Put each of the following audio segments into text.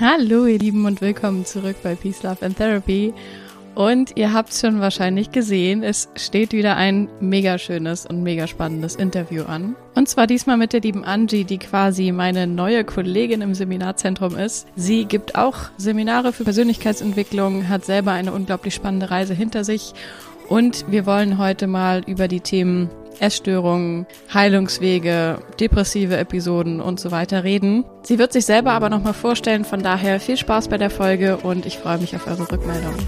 Hallo ihr Lieben und willkommen zurück bei Peace, Love and Therapy. Und ihr habt schon wahrscheinlich gesehen, es steht wieder ein mega schönes und mega spannendes Interview an. Und zwar diesmal mit der lieben Angie, die quasi meine neue Kollegin im Seminarzentrum ist. Sie gibt auch Seminare für Persönlichkeitsentwicklung, hat selber eine unglaublich spannende Reise hinter sich. Und wir wollen heute mal über die Themen Essstörungen, Heilungswege, depressive Episoden und so weiter reden. Sie wird sich selber aber nochmal vorstellen, von daher viel Spaß bei der Folge und ich freue mich auf eure Rückmeldungen.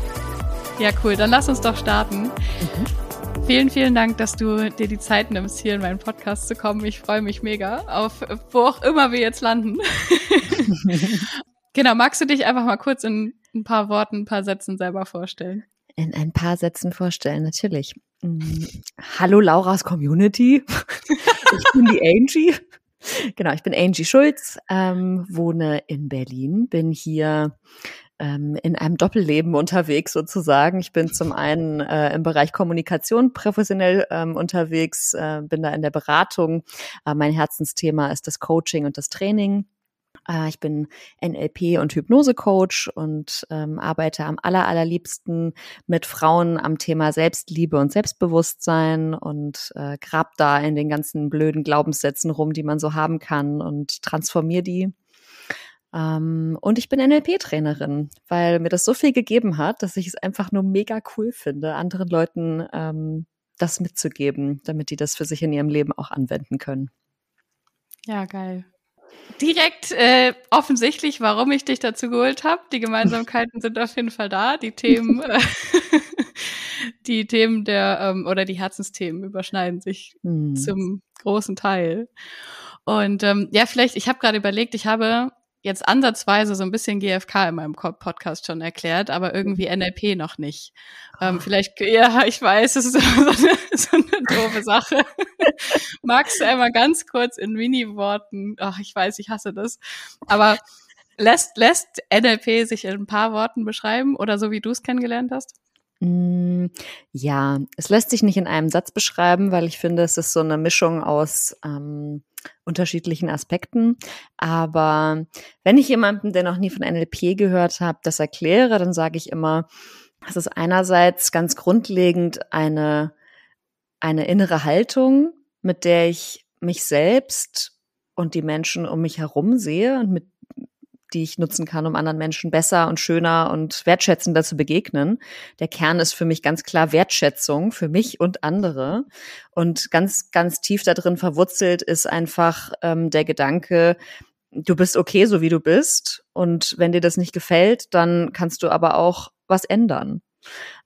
Ja, cool. Dann lass uns doch starten. Mhm. Vielen, vielen Dank, dass du dir die Zeit nimmst, hier in meinen Podcast zu kommen. Ich freue mich mega auf, wo auch immer wir jetzt landen. genau, magst du dich einfach mal kurz in ein paar Worten, ein paar Sätzen selber vorstellen? In ein paar Sätzen vorstellen, natürlich. Mhm. Hallo Laura's Community. ich bin die Angie. Genau, ich bin Angie Schulz, ähm, wohne in Berlin, bin hier ähm, in einem Doppelleben unterwegs sozusagen. Ich bin zum einen äh, im Bereich Kommunikation professionell ähm, unterwegs, äh, bin da in der Beratung. Äh, mein Herzensthema ist das Coaching und das Training. Äh, ich bin NLP und Hypnose-Coach und ähm, arbeite am aller, allerliebsten mit Frauen am Thema Selbstliebe und Selbstbewusstsein und äh, grab da in den ganzen blöden Glaubenssätzen rum, die man so haben kann und transformiere die. Ähm, und ich bin NLP-Trainerin, weil mir das so viel gegeben hat, dass ich es einfach nur mega cool finde, anderen Leuten ähm, das mitzugeben, damit die das für sich in ihrem Leben auch anwenden können. Ja, geil. Direkt äh, offensichtlich, warum ich dich dazu geholt habe. Die Gemeinsamkeiten sind auf jeden Fall da. Die Themen, äh, die Themen der ähm, oder die Herzensthemen überschneiden sich hm. zum großen Teil. Und ähm, ja, vielleicht, ich habe gerade überlegt, ich habe jetzt ansatzweise so ein bisschen GFK in meinem Podcast schon erklärt, aber irgendwie mhm. NLP noch nicht. Ähm, vielleicht, ja, ich weiß, es ist so eine, so eine doofe Sache. Magst du einmal ganz kurz in Mini-Worten, ach, ich weiß, ich hasse das, aber lässt, lässt NLP sich in ein paar Worten beschreiben oder so, wie du es kennengelernt hast? Mm, ja, es lässt sich nicht in einem Satz beschreiben, weil ich finde, es ist so eine Mischung aus ähm, unterschiedlichen Aspekten. Aber wenn ich jemandem, der noch nie von NLP gehört hat, das erkläre, dann sage ich immer, es ist einerseits ganz grundlegend eine, eine innere Haltung, mit der ich mich selbst und die Menschen um mich herum sehe und mit die ich nutzen kann, um anderen Menschen besser und schöner und wertschätzender zu begegnen. Der Kern ist für mich ganz klar Wertschätzung für mich und andere. Und ganz, ganz tief da drin verwurzelt ist einfach ähm, der Gedanke, du bist okay, so wie du bist. Und wenn dir das nicht gefällt, dann kannst du aber auch was ändern.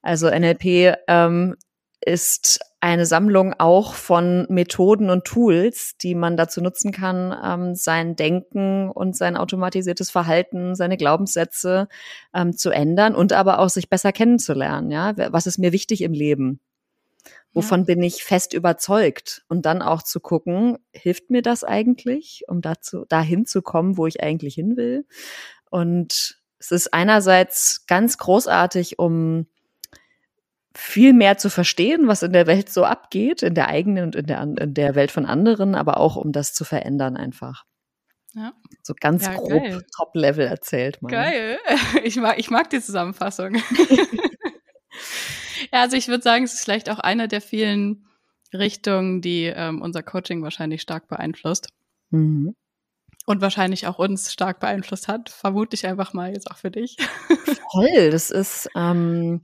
Also NLP ähm, ist eine Sammlung auch von Methoden und Tools, die man dazu nutzen kann, ähm, sein Denken und sein automatisiertes Verhalten, seine Glaubenssätze ähm, zu ändern und aber auch sich besser kennenzulernen. Ja, was ist mir wichtig im Leben? Wovon ja. bin ich fest überzeugt? Und dann auch zu gucken, hilft mir das eigentlich, um dazu, dahin zu kommen, wo ich eigentlich hin will? Und es ist einerseits ganz großartig, um viel mehr zu verstehen, was in der Welt so abgeht, in der eigenen und in der, in der Welt von anderen, aber auch um das zu verändern einfach. Ja. So ganz ja, grob Top-Level erzählt mal. Geil. Ich mag, ich mag die Zusammenfassung. ja, also ich würde sagen, es ist vielleicht auch eine der vielen Richtungen, die ähm, unser Coaching wahrscheinlich stark beeinflusst. Mhm. Und wahrscheinlich auch uns stark beeinflusst hat. Vermute ich einfach mal jetzt auch für dich. Voll. Das ist, ähm,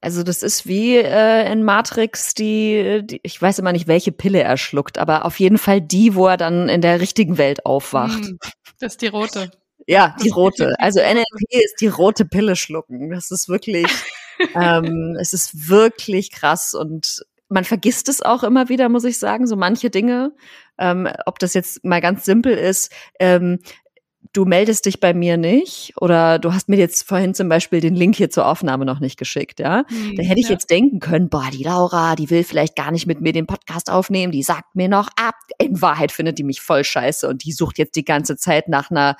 also das ist wie äh, in Matrix die, die, ich weiß immer nicht, welche Pille er schluckt, aber auf jeden Fall die, wo er dann in der richtigen Welt aufwacht. Hm, das ist die rote. Ja, die rote. Also NLP ist die rote Pille schlucken. Das ist wirklich, ähm, es ist wirklich krass und man vergisst es auch immer wieder, muss ich sagen, so manche Dinge. Ähm, ob das jetzt mal ganz simpel ist, ähm, du meldest dich bei mir nicht oder du hast mir jetzt vorhin zum Beispiel den Link hier zur Aufnahme noch nicht geschickt, ja. Hm, da hätte ich ja. jetzt denken können, boah, die Laura, die will vielleicht gar nicht mit mir den Podcast aufnehmen, die sagt mir noch ab. In Wahrheit findet die mich voll scheiße und die sucht jetzt die ganze Zeit nach einer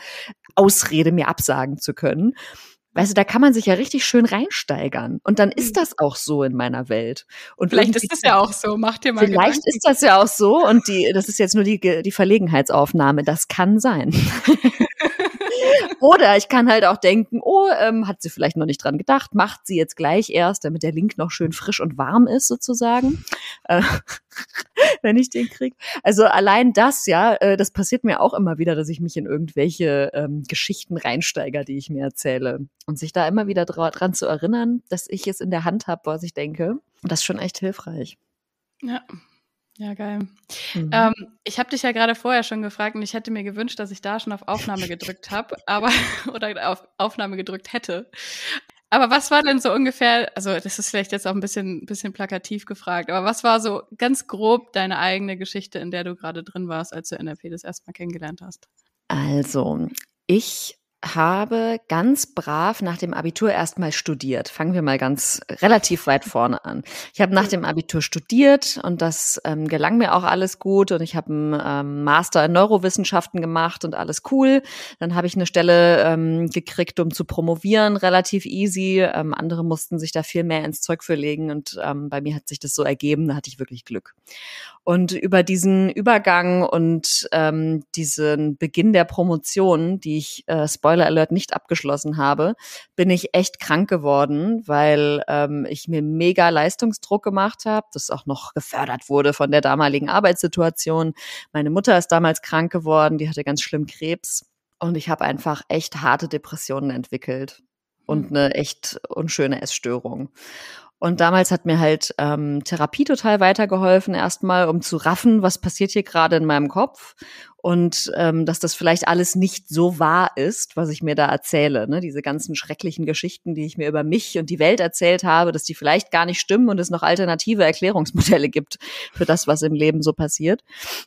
Ausrede, mir absagen zu können. Weißt du, da kann man sich ja richtig schön reinsteigern. Und dann ist mhm. das auch so in meiner Welt. Und vielleicht ist das ja auch so. Macht dir mal Vielleicht Gedanken. ist das ja auch so. Und die, das ist jetzt nur die, die Verlegenheitsaufnahme. Das kann sein. Oder ich kann halt auch denken, oh, ähm, hat sie vielleicht noch nicht dran gedacht, macht sie jetzt gleich erst, damit der Link noch schön frisch und warm ist sozusagen, äh, wenn ich den krieg. Also allein das, ja, äh, das passiert mir auch immer wieder, dass ich mich in irgendwelche ähm, Geschichten reinsteiger, die ich mir erzähle. Und sich da immer wieder dran zu erinnern, dass ich es in der Hand habe, was ich denke, das ist schon echt hilfreich. Ja, ja, geil. Mhm. Ähm, ich habe dich ja gerade vorher schon gefragt und ich hätte mir gewünscht, dass ich da schon auf Aufnahme gedrückt habe, aber oder auf Aufnahme gedrückt hätte. Aber was war denn so ungefähr, also das ist vielleicht jetzt auch ein bisschen, bisschen plakativ gefragt, aber was war so ganz grob deine eigene Geschichte, in der du gerade drin warst, als du NLP das erste Mal kennengelernt hast? Also, ich habe ganz brav nach dem Abitur erstmal studiert. Fangen wir mal ganz relativ weit vorne an. Ich habe nach dem Abitur studiert und das ähm, gelang mir auch alles gut und ich habe einen ähm, Master in Neurowissenschaften gemacht und alles cool. Dann habe ich eine Stelle ähm, gekriegt, um zu promovieren, relativ easy. Ähm, andere mussten sich da viel mehr ins Zeug für legen und ähm, bei mir hat sich das so ergeben, da hatte ich wirklich Glück. Und über diesen Übergang und ähm, diesen Beginn der Promotion, die ich äh, Spoiler Alert nicht abgeschlossen habe, bin ich echt krank geworden, weil ähm, ich mir mega Leistungsdruck gemacht habe, das auch noch gefördert wurde von der damaligen Arbeitssituation. Meine Mutter ist damals krank geworden, die hatte ganz schlimm Krebs und ich habe einfach echt harte Depressionen entwickelt und hm. eine echt unschöne Essstörung. Und damals hat mir halt ähm, Therapie total weitergeholfen, erstmal, um zu raffen, was passiert hier gerade in meinem Kopf und ähm, dass das vielleicht alles nicht so wahr ist, was ich mir da erzähle. Ne? Diese ganzen schrecklichen Geschichten, die ich mir über mich und die Welt erzählt habe, dass die vielleicht gar nicht stimmen und es noch alternative Erklärungsmodelle gibt für das, was im Leben so passiert.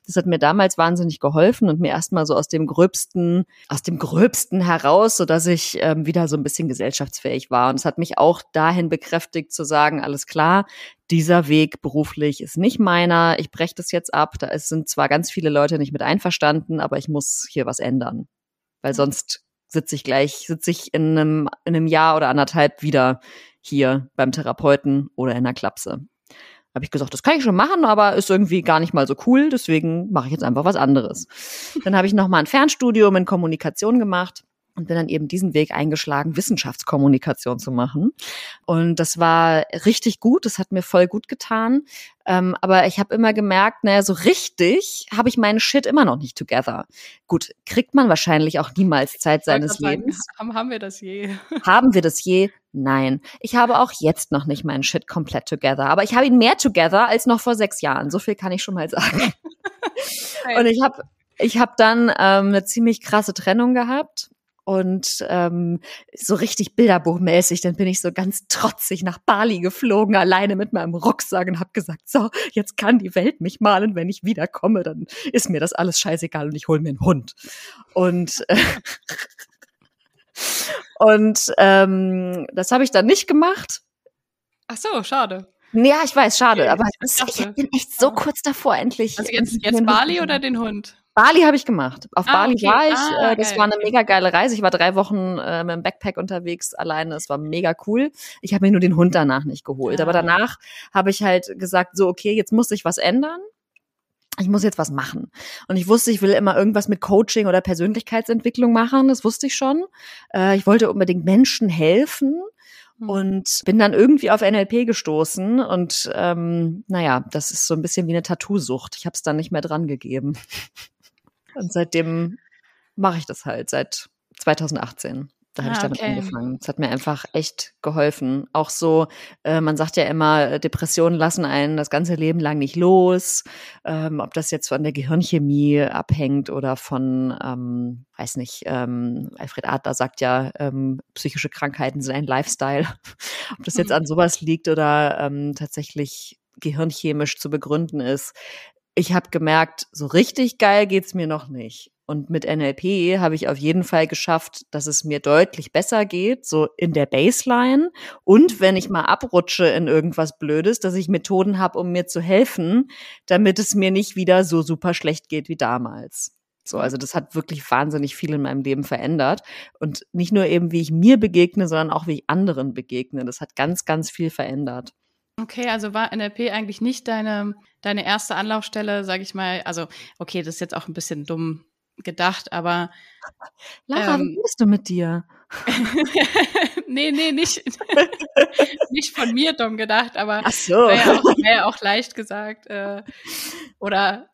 Das hat mir damals wahnsinnig geholfen und mir erstmal so aus dem Gröbsten, aus dem Gröbsten heraus, so dass ich ähm, wieder so ein bisschen gesellschaftsfähig war. Und es hat mich auch dahin bekräftigt zu sagen, alles klar, dieser Weg beruflich ist nicht meiner, ich breche das jetzt ab, da sind zwar ganz viele Leute nicht mit einverstanden, aber ich muss hier was ändern. Weil sonst sitze ich gleich, sitze ich in einem, in einem Jahr oder anderthalb wieder hier beim Therapeuten oder in der Klapse. Habe ich gesagt, das kann ich schon machen, aber ist irgendwie gar nicht mal so cool, deswegen mache ich jetzt einfach was anderes. Dann habe ich noch mal ein Fernstudium in Kommunikation gemacht und bin dann eben diesen Weg eingeschlagen, Wissenschaftskommunikation zu machen. Und das war richtig gut, das hat mir voll gut getan. Ähm, aber ich habe immer gemerkt, naja, so richtig habe ich meinen Shit immer noch nicht together. Gut, kriegt man wahrscheinlich auch niemals Zeit seines Lebens. Sagen, haben wir das je? Haben wir das je? Nein. Ich habe auch jetzt noch nicht meinen Shit komplett together. Aber ich habe ihn mehr together als noch vor sechs Jahren. So viel kann ich schon mal sagen. Und ich habe ich hab dann ähm, eine ziemlich krasse Trennung gehabt und ähm, so richtig bilderbuchmäßig. Dann bin ich so ganz trotzig nach Bali geflogen, alleine mit meinem Rucksack und habe gesagt, so, jetzt kann die Welt mich malen. Wenn ich wiederkomme, dann ist mir das alles scheißegal und ich hole mir einen Hund. Und äh, und ähm, das habe ich dann nicht gemacht. Ach so, schade. Ja, ich weiß, schade, okay, aber ich, ich bin echt so kurz davor, endlich. Also jetzt, jetzt Bali oder den Hund? Bali habe ich gemacht. Auf ah, Bali okay. war ich. Ah, äh, das geil. war eine mega geile Reise. Ich war drei Wochen äh, mit dem Backpack unterwegs alleine. Es war mega cool. Ich habe mir nur den Hund danach nicht geholt. Ah. Aber danach habe ich halt gesagt, so, okay, jetzt muss ich was ändern. Ich muss jetzt was machen. Und ich wusste, ich will immer irgendwas mit Coaching oder Persönlichkeitsentwicklung machen. Das wusste ich schon. Äh, ich wollte unbedingt Menschen helfen hm. und bin dann irgendwie auf NLP gestoßen und ähm, naja, das ist so ein bisschen wie eine Tattoo-Sucht. Ich habe es dann nicht mehr dran gegeben. Und seitdem mache ich das halt, seit 2018. Da habe ah, ich damit okay. angefangen. Es hat mir einfach echt geholfen. Auch so, äh, man sagt ja immer, Depressionen lassen einen das ganze Leben lang nicht los. Ähm, ob das jetzt von der Gehirnchemie abhängt oder von, ähm, weiß nicht, ähm, Alfred Adler sagt ja, ähm, psychische Krankheiten sind ein Lifestyle. ob das jetzt an sowas liegt oder ähm, tatsächlich gehirnchemisch zu begründen ist ich habe gemerkt, so richtig geil geht's mir noch nicht. Und mit NLP habe ich auf jeden Fall geschafft, dass es mir deutlich besser geht, so in der Baseline. Und wenn ich mal abrutsche in irgendwas Blödes, dass ich Methoden habe, um mir zu helfen, damit es mir nicht wieder so super schlecht geht wie damals. So, also das hat wirklich wahnsinnig viel in meinem Leben verändert. Und nicht nur eben, wie ich mir begegne, sondern auch, wie ich anderen begegne. Das hat ganz, ganz viel verändert. Okay, also war NLP eigentlich nicht deine, deine erste Anlaufstelle, sage ich mal. Also, okay, das ist jetzt auch ein bisschen dumm gedacht, aber Lara, ähm, wie bist du mit dir? nee, nee, nicht, nicht von mir dumm gedacht, aber Ach so. wäre ja, auch, wär ja auch leicht gesagt. Äh, oder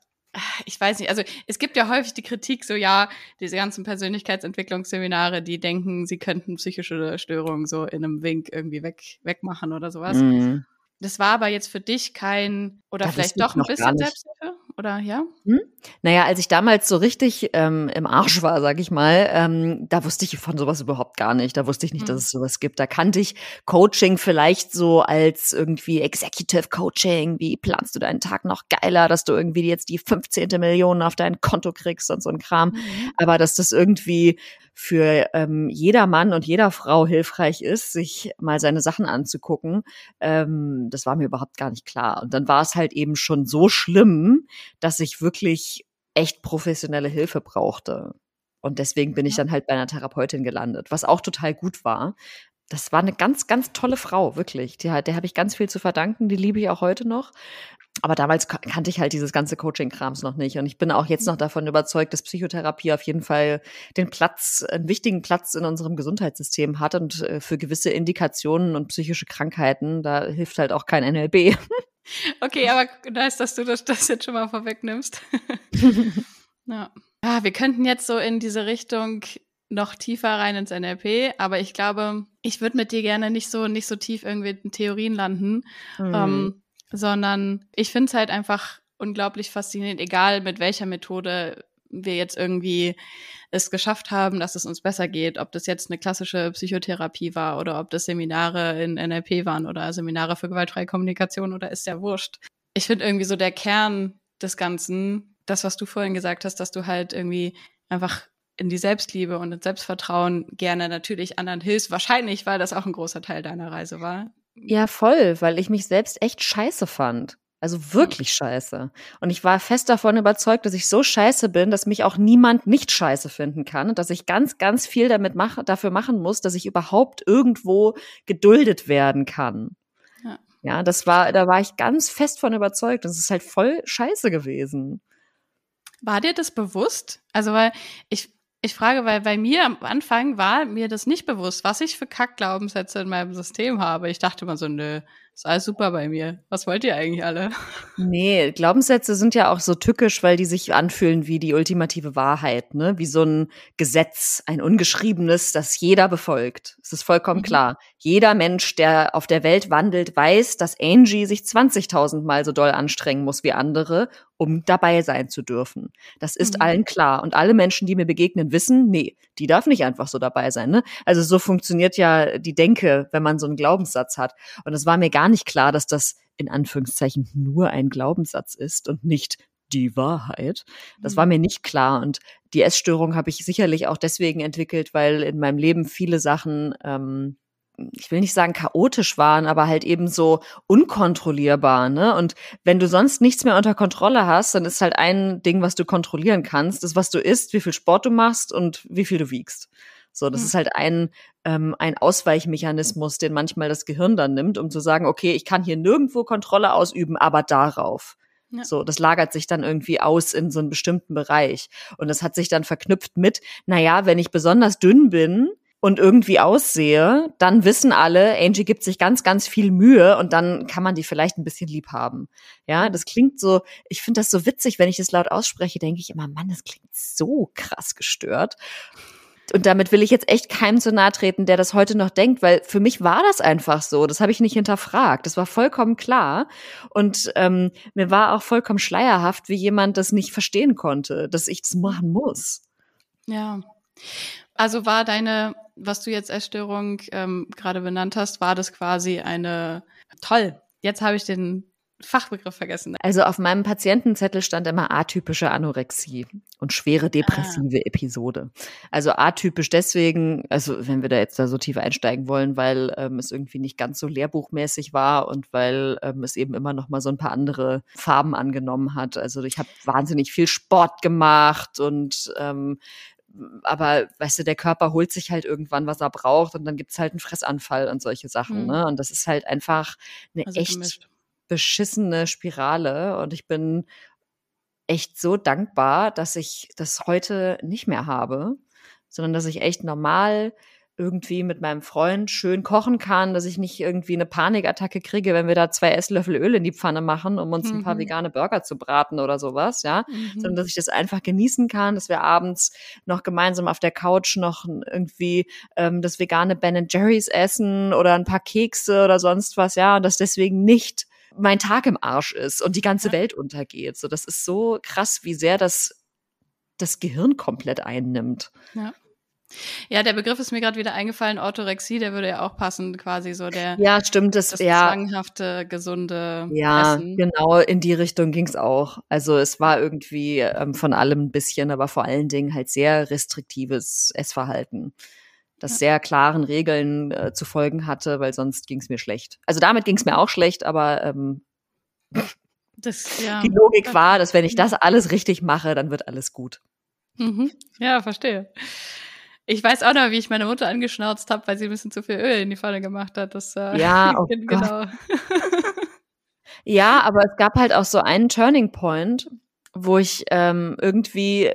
ich weiß nicht, also es gibt ja häufig die Kritik, so ja, diese ganzen Persönlichkeitsentwicklungsseminare, die denken, sie könnten psychische Störungen so in einem Wink irgendwie weg, wegmachen oder sowas. Mhm. Das war aber jetzt für dich kein, oder das vielleicht doch ein bisschen Selbsthilfe? Oder ja? Hm? Naja, als ich damals so richtig ähm, im Arsch war, sag ich mal, ähm, da wusste ich von sowas überhaupt gar nicht. Da wusste ich nicht, hm. dass es sowas gibt. Da kannte ich Coaching vielleicht so als irgendwie Executive Coaching. Wie planst du deinen Tag noch geiler, dass du irgendwie jetzt die 15. Million auf dein Konto kriegst und so ein Kram. Mhm. Aber dass das irgendwie für ähm, jeder Mann und jeder Frau hilfreich ist, sich mal seine Sachen anzugucken, ähm, das war mir überhaupt gar nicht klar. Und dann war es halt eben schon so schlimm, dass ich wirklich echt professionelle Hilfe brauchte. Und deswegen bin ich dann halt bei einer Therapeutin gelandet, was auch total gut war. Das war eine ganz, ganz tolle Frau, wirklich. Die, der habe ich ganz viel zu verdanken. Die liebe ich auch heute noch aber damals kannte ich halt dieses ganze Coaching-Krams noch nicht. Und ich bin auch jetzt noch davon überzeugt, dass Psychotherapie auf jeden Fall den Platz, einen wichtigen Platz in unserem Gesundheitssystem hat und äh, für gewisse Indikationen und psychische Krankheiten, da hilft halt auch kein NLB. Okay, aber nice, dass du das, das jetzt schon mal vorwegnimmst. ja. ja, wir könnten jetzt so in diese Richtung noch tiefer rein ins NLP, aber ich glaube, ich würde mit dir gerne nicht so nicht so tief irgendwie in Theorien landen. Mhm. Ähm, sondern ich finde es halt einfach unglaublich faszinierend, egal mit welcher Methode wir jetzt irgendwie es geschafft haben, dass es uns besser geht, ob das jetzt eine klassische Psychotherapie war oder ob das Seminare in NLP waren oder Seminare für gewaltfreie Kommunikation oder ist ja wurscht. Ich finde irgendwie so der Kern des Ganzen, das, was du vorhin gesagt hast, dass du halt irgendwie einfach in die Selbstliebe und ins Selbstvertrauen gerne natürlich anderen hilfst. Wahrscheinlich, weil das auch ein großer Teil deiner Reise war. Ja, voll, weil ich mich selbst echt scheiße fand. Also wirklich scheiße. Und ich war fest davon überzeugt, dass ich so scheiße bin, dass mich auch niemand nicht scheiße finden kann und dass ich ganz, ganz viel damit mache, dafür machen muss, dass ich überhaupt irgendwo geduldet werden kann. Ja. ja, das war, da war ich ganz fest von überzeugt. Das ist halt voll scheiße gewesen. War dir das bewusst? Also, weil ich, ich frage, weil bei mir am Anfang war mir das nicht bewusst, was ich für Kackglaubenssätze in meinem System habe. Ich dachte immer so, nö, ist alles super bei mir. Was wollt ihr eigentlich alle? Nee, Glaubenssätze sind ja auch so tückisch, weil die sich anfühlen wie die ultimative Wahrheit, ne? Wie so ein Gesetz, ein ungeschriebenes, das jeder befolgt. Es ist vollkommen mhm. klar. Jeder Mensch, der auf der Welt wandelt, weiß, dass Angie sich 20.000 Mal so doll anstrengen muss wie andere, um dabei sein zu dürfen. Das ist mhm. allen klar. Und alle Menschen, die mir begegnen, wissen, nee, die darf nicht einfach so dabei sein. Ne? Also so funktioniert ja die Denke, wenn man so einen Glaubenssatz hat. Und es war mir gar nicht klar, dass das in Anführungszeichen nur ein Glaubenssatz ist und nicht die Wahrheit. Das mhm. war mir nicht klar. Und die Essstörung habe ich sicherlich auch deswegen entwickelt, weil in meinem Leben viele Sachen ähm, ich will nicht sagen chaotisch waren, aber halt eben so unkontrollierbar, ne? Und wenn du sonst nichts mehr unter Kontrolle hast, dann ist halt ein Ding, was du kontrollieren kannst, das was du isst, wie viel Sport du machst und wie viel du wiegst. So, das mhm. ist halt ein, ähm, ein Ausweichmechanismus, den manchmal das Gehirn dann nimmt, um zu sagen, okay, ich kann hier nirgendwo Kontrolle ausüben, aber darauf. Ja. So, das lagert sich dann irgendwie aus in so einen bestimmten Bereich. Und das hat sich dann verknüpft mit, naja, wenn ich besonders dünn bin, und irgendwie aussehe, dann wissen alle, Angie gibt sich ganz, ganz viel Mühe und dann kann man die vielleicht ein bisschen lieb haben. Ja, das klingt so, ich finde das so witzig, wenn ich das laut ausspreche, denke ich immer, Mann, das klingt so krass gestört. Und damit will ich jetzt echt keinem zu nahe treten, der das heute noch denkt, weil für mich war das einfach so. Das habe ich nicht hinterfragt. Das war vollkommen klar. Und ähm, mir war auch vollkommen schleierhaft, wie jemand das nicht verstehen konnte, dass ich das machen muss. Ja. Also war deine was du jetzt Essstörung ähm, gerade benannt hast, war das quasi eine toll. Jetzt habe ich den Fachbegriff vergessen. Also auf meinem Patientenzettel stand immer atypische Anorexie und schwere depressive ah. Episode. Also atypisch deswegen, also wenn wir da jetzt da so tief einsteigen wollen, weil ähm, es irgendwie nicht ganz so lehrbuchmäßig war und weil ähm, es eben immer noch mal so ein paar andere Farben angenommen hat. Also ich habe wahnsinnig viel Sport gemacht und ähm, aber weißt du, der Körper holt sich halt irgendwann, was er braucht und dann gibt's halt einen Fressanfall und solche Sachen. Mhm. Ne? Und das ist halt einfach eine also echt gemischt. beschissene Spirale. Und ich bin echt so dankbar, dass ich das heute nicht mehr habe, sondern dass ich echt normal irgendwie mit meinem Freund schön kochen kann, dass ich nicht irgendwie eine Panikattacke kriege, wenn wir da zwei Esslöffel Öl in die Pfanne machen, um uns mhm. ein paar mhm. vegane Burger zu braten oder sowas, ja, mhm. sondern dass ich das einfach genießen kann, dass wir abends noch gemeinsam auf der Couch noch irgendwie ähm, das vegane Ben Jerry's essen oder ein paar Kekse oder sonst was, ja, und dass deswegen nicht mein Tag im Arsch ist und die ganze ja. Welt untergeht. So, das ist so krass, wie sehr das das Gehirn komplett einnimmt. Ja. Ja, der Begriff ist mir gerade wieder eingefallen, Orthorexie, der würde ja auch passen, quasi so der Ja, stimmt, das, das ja, zwanghafte, gesunde Ja, Essen. genau, in die Richtung ging's auch. Also es war irgendwie ähm, von allem ein bisschen, aber vor allen Dingen halt sehr restriktives Essverhalten, das ja. sehr klaren Regeln äh, zu folgen hatte, weil sonst ging's mir schlecht. Also damit ging's mir auch schlecht, aber ähm, das, ja. die Logik war, dass wenn ich das alles richtig mache, dann wird alles gut. Mhm. Ja, verstehe. Ich weiß auch noch, wie ich meine Mutter angeschnauzt habe, weil sie ein bisschen zu viel Öl in die Pfanne gemacht hat. Das, äh, ja, oh genau. ja, aber es gab halt auch so einen Turning Point, wo ich ähm, irgendwie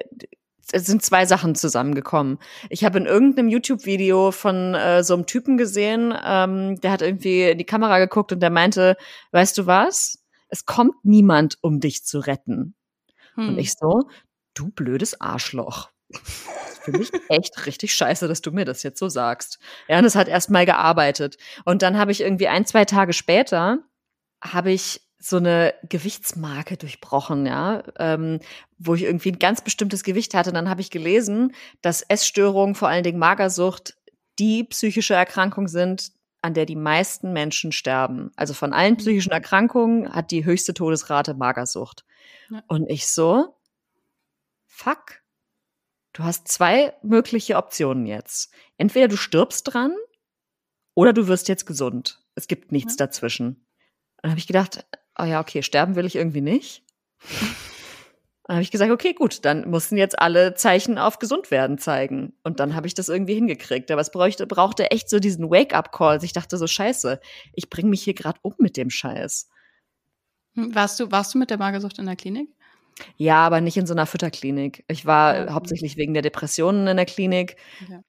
es sind zwei Sachen zusammengekommen. Ich habe in irgendeinem YouTube-Video von äh, so einem Typen gesehen, ähm, der hat irgendwie in die Kamera geguckt und der meinte, weißt du was? Es kommt niemand, um dich zu retten. Hm. Und ich so, du blödes Arschloch für mich echt richtig scheiße, dass du mir das jetzt so sagst. Ja, und es hat erst mal gearbeitet. Und dann habe ich irgendwie ein, zwei Tage später, habe ich so eine Gewichtsmarke durchbrochen, ja, ähm, wo ich irgendwie ein ganz bestimmtes Gewicht hatte. Und dann habe ich gelesen, dass Essstörungen, vor allen Dingen Magersucht, die psychische Erkrankung sind, an der die meisten Menschen sterben. Also von allen psychischen Erkrankungen hat die höchste Todesrate Magersucht. Ja. Und ich so, fuck, Du hast zwei mögliche Optionen jetzt. Entweder du stirbst dran oder du wirst jetzt gesund. Es gibt nichts ja. dazwischen. Dann habe ich gedacht, oh ja, okay, sterben will ich irgendwie nicht. Dann habe ich gesagt, okay, gut, dann mussten jetzt alle Zeichen auf gesund werden zeigen. Und dann habe ich das irgendwie hingekriegt. Aber es bräuchte, brauchte echt so diesen Wake-up-Call. Also ich dachte so, scheiße, ich bringe mich hier gerade um mit dem Scheiß. Hm, warst du, warst du mit der Magersucht in der Klinik? Ja, aber nicht in so einer Fütterklinik. Ich war okay. hauptsächlich wegen der Depressionen in der Klinik. Ja.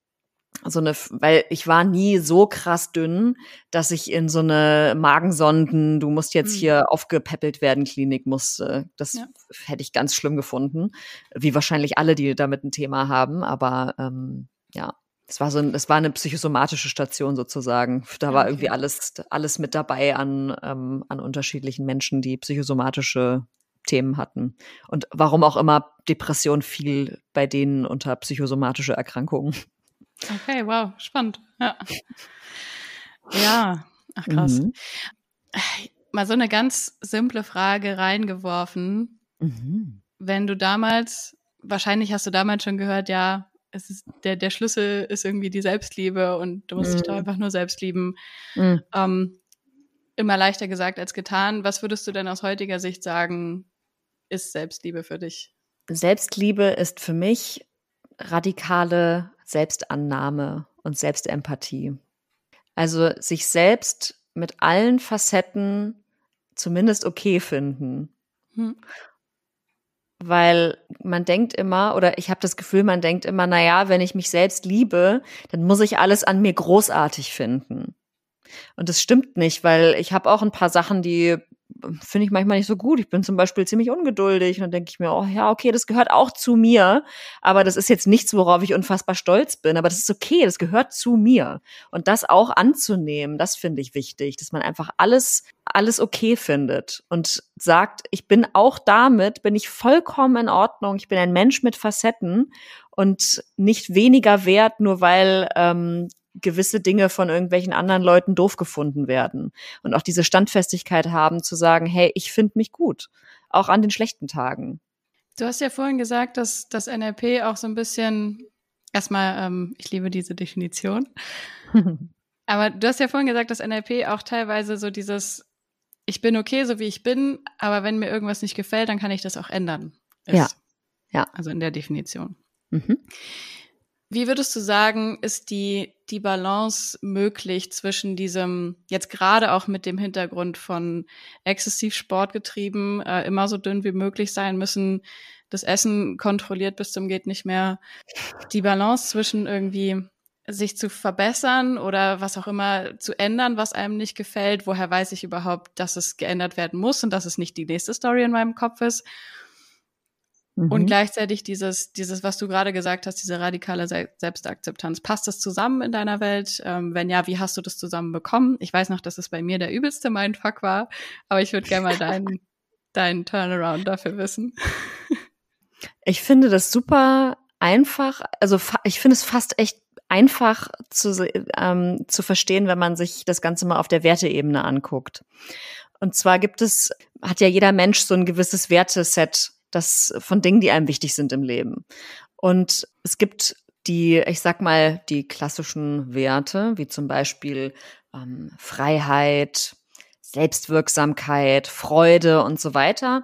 So eine, weil ich war nie so krass dünn, dass ich in so eine Magensonden, du musst jetzt mhm. hier aufgepäppelt werden, Klinik musste. Das ja. hätte ich ganz schlimm gefunden. Wie wahrscheinlich alle, die damit ein Thema haben. Aber ähm, ja, es war so ein, es war eine psychosomatische Station sozusagen. Da war okay. irgendwie alles, alles mit dabei an, ähm, an unterschiedlichen Menschen, die psychosomatische Themen hatten. Und warum auch immer Depression fiel bei denen unter psychosomatische Erkrankungen. Okay, wow, spannend. Ja, ja. ach krass. Mhm. Mal so eine ganz simple Frage reingeworfen. Mhm. Wenn du damals, wahrscheinlich hast du damals schon gehört, ja, es ist, der, der Schlüssel ist irgendwie die Selbstliebe und du musst mhm. dich doch einfach nur selbst lieben. Mhm. Ähm, immer leichter gesagt als getan. Was würdest du denn aus heutiger Sicht sagen, ist Selbstliebe für dich? Selbstliebe ist für mich radikale Selbstannahme und Selbstempathie. Also sich selbst mit allen Facetten zumindest okay finden. Hm. Weil man denkt immer, oder ich habe das Gefühl, man denkt immer, na ja, wenn ich mich selbst liebe, dann muss ich alles an mir großartig finden. Und das stimmt nicht, weil ich habe auch ein paar Sachen, die finde ich manchmal nicht so gut. Ich bin zum Beispiel ziemlich ungeduldig und dann denke ich mir, oh ja, okay, das gehört auch zu mir, aber das ist jetzt nichts, worauf ich unfassbar stolz bin, aber das ist okay, das gehört zu mir. Und das auch anzunehmen, das finde ich wichtig, dass man einfach alles, alles okay findet und sagt, ich bin auch damit, bin ich vollkommen in Ordnung, ich bin ein Mensch mit Facetten und nicht weniger wert, nur weil ähm, gewisse Dinge von irgendwelchen anderen Leuten doof gefunden werden. Und auch diese Standfestigkeit haben, zu sagen, hey, ich finde mich gut, auch an den schlechten Tagen. Du hast ja vorhin gesagt, dass das NLP auch so ein bisschen, erstmal, ähm, ich liebe diese Definition. Aber du hast ja vorhin gesagt, dass NLP auch teilweise so dieses, ich bin okay, so wie ich bin, aber wenn mir irgendwas nicht gefällt, dann kann ich das auch ändern. Ist. Ja. Ja. Also in der Definition. Mhm. Wie würdest du sagen, ist die, die Balance möglich zwischen diesem, jetzt gerade auch mit dem Hintergrund von exzessiv Sport getrieben, äh, immer so dünn wie möglich sein müssen, das Essen kontrolliert bis zum geht nicht mehr, die Balance zwischen irgendwie sich zu verbessern oder was auch immer zu ändern, was einem nicht gefällt, woher weiß ich überhaupt, dass es geändert werden muss und dass es nicht die nächste Story in meinem Kopf ist Mhm. Und gleichzeitig dieses, dieses, was du gerade gesagt hast, diese radikale Se Selbstakzeptanz. Passt das zusammen in deiner Welt? Ähm, wenn ja, wie hast du das zusammen bekommen? Ich weiß noch, dass es bei mir der übelste Mindfuck war, aber ich würde gerne mal deinen, deinen Turnaround dafür wissen. Ich finde das super einfach. Also ich finde es fast echt einfach zu, ähm, zu verstehen, wenn man sich das Ganze mal auf der Werteebene anguckt. Und zwar gibt es, hat ja jeder Mensch so ein gewisses Werteset das von Dingen, die einem wichtig sind im Leben. Und es gibt die, ich sag mal, die klassischen Werte, wie zum Beispiel ähm, Freiheit, Selbstwirksamkeit, Freude und so weiter.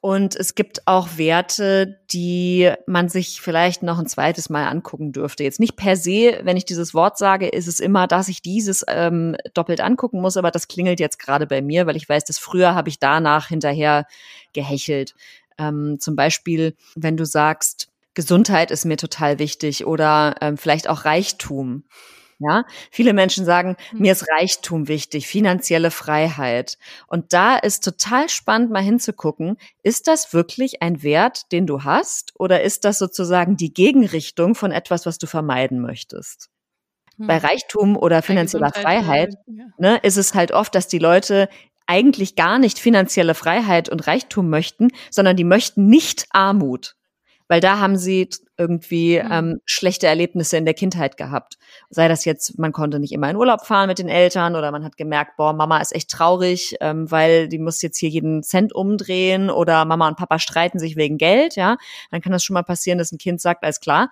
Und es gibt auch Werte, die man sich vielleicht noch ein zweites Mal angucken dürfte. Jetzt nicht per se, wenn ich dieses Wort sage, ist es immer, dass ich dieses ähm, doppelt angucken muss, aber das klingelt jetzt gerade bei mir, weil ich weiß, dass früher habe ich danach hinterher gehechelt. Ähm, zum Beispiel, wenn du sagst, Gesundheit ist mir total wichtig oder ähm, vielleicht auch Reichtum. Ja, viele Menschen sagen, mhm. mir ist Reichtum wichtig, finanzielle Freiheit. Und da ist total spannend, mal hinzugucken, ist das wirklich ein Wert, den du hast? Oder ist das sozusagen die Gegenrichtung von etwas, was du vermeiden möchtest? Bei hm. Reichtum oder finanzieller Freiheit ne, ist es halt oft, dass die Leute eigentlich gar nicht finanzielle Freiheit und Reichtum möchten, sondern die möchten nicht Armut. Weil da haben sie irgendwie mhm. ähm, schlechte Erlebnisse in der Kindheit gehabt. Sei das jetzt, man konnte nicht immer in Urlaub fahren mit den Eltern oder man hat gemerkt, boah, Mama ist echt traurig, ähm, weil die muss jetzt hier jeden Cent umdrehen oder Mama und Papa streiten sich wegen Geld, ja. Dann kann das schon mal passieren, dass ein Kind sagt, alles klar,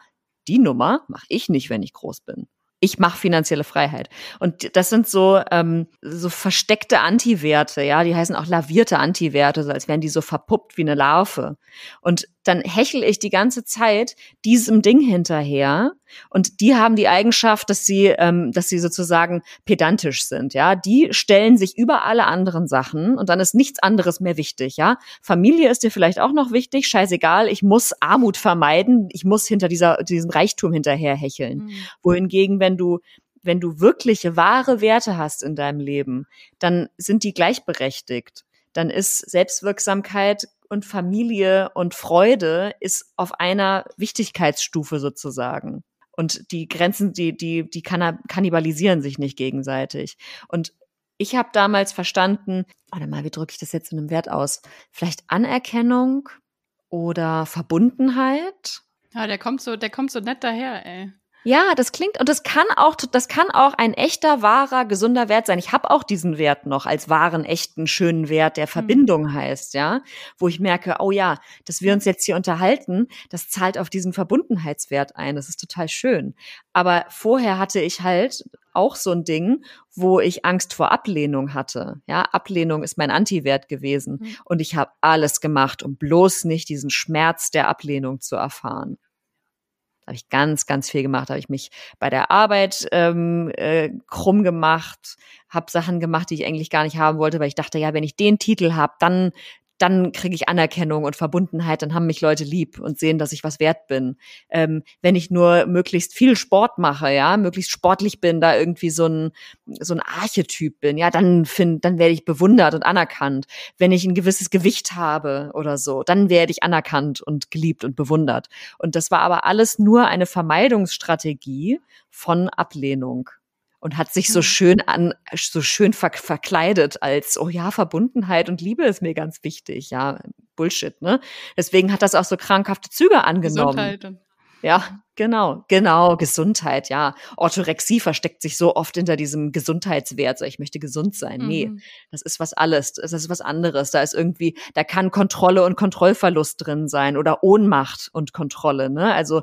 die Nummer mache ich nicht, wenn ich groß bin ich mache finanzielle Freiheit. Und das sind so, ähm, so versteckte Antiwerte, ja, die heißen auch lavierte Antiwerte, so als wären die so verpuppt wie eine Larve. Und dann hechel ich die ganze Zeit diesem Ding hinterher. Und die haben die Eigenschaft, dass sie, ähm, dass sie sozusagen pedantisch sind. Ja, die stellen sich über alle anderen Sachen und dann ist nichts anderes mehr wichtig. Ja, Familie ist dir vielleicht auch noch wichtig. Scheißegal, ich muss Armut vermeiden. Ich muss hinter dieser diesem Reichtum hinterher hecheln. Mhm. Wohingegen, wenn du wenn du wirkliche wahre Werte hast in deinem Leben, dann sind die gleichberechtigt dann ist Selbstwirksamkeit und Familie und Freude ist auf einer Wichtigkeitsstufe sozusagen. Und die Grenzen, die, die, die kannibalisieren sich nicht gegenseitig. Und ich habe damals verstanden, warte mal, wie drücke ich das jetzt in einem Wert aus? Vielleicht Anerkennung oder Verbundenheit? Ja, der kommt so, der kommt so nett daher, ey. Ja, das klingt und das kann auch das kann auch ein echter wahrer gesunder Wert sein. Ich habe auch diesen Wert noch als wahren echten schönen Wert, der mhm. Verbindung mhm. heißt, ja, wo ich merke, oh ja, dass wir uns jetzt hier unterhalten, das zahlt auf diesen Verbundenheitswert ein. Das ist total schön. Aber vorher hatte ich halt auch so ein Ding, wo ich Angst vor Ablehnung hatte. Ja, Ablehnung ist mein Antiwert gewesen mhm. und ich habe alles gemacht, um bloß nicht diesen Schmerz der Ablehnung zu erfahren habe ich ganz, ganz viel gemacht. Habe ich mich bei der Arbeit ähm, äh, krumm gemacht, habe Sachen gemacht, die ich eigentlich gar nicht haben wollte, weil ich dachte, ja, wenn ich den Titel habe, dann dann kriege ich Anerkennung und Verbundenheit, dann haben mich Leute lieb und sehen, dass ich was wert bin. Ähm, wenn ich nur möglichst viel Sport mache, ja, möglichst sportlich bin, da irgendwie so ein so ein Archetyp bin, ja, dann find, dann werde ich bewundert und anerkannt. Wenn ich ein gewisses Gewicht habe oder so, dann werde ich anerkannt und geliebt und bewundert. Und das war aber alles nur eine Vermeidungsstrategie von Ablehnung und hat sich so mhm. schön an, so schön ver verkleidet als, oh ja, Verbundenheit und Liebe ist mir ganz wichtig. Ja, Bullshit, ne? Deswegen hat das auch so krankhafte Züge angenommen. Gesundheit. Ja, genau, genau, Gesundheit, ja. Orthorexie versteckt sich so oft hinter diesem Gesundheitswert, so ich möchte gesund sein. Mhm. Nee, das ist was alles, das ist was anderes. Da ist irgendwie, da kann Kontrolle und Kontrollverlust drin sein oder Ohnmacht und Kontrolle, ne? Also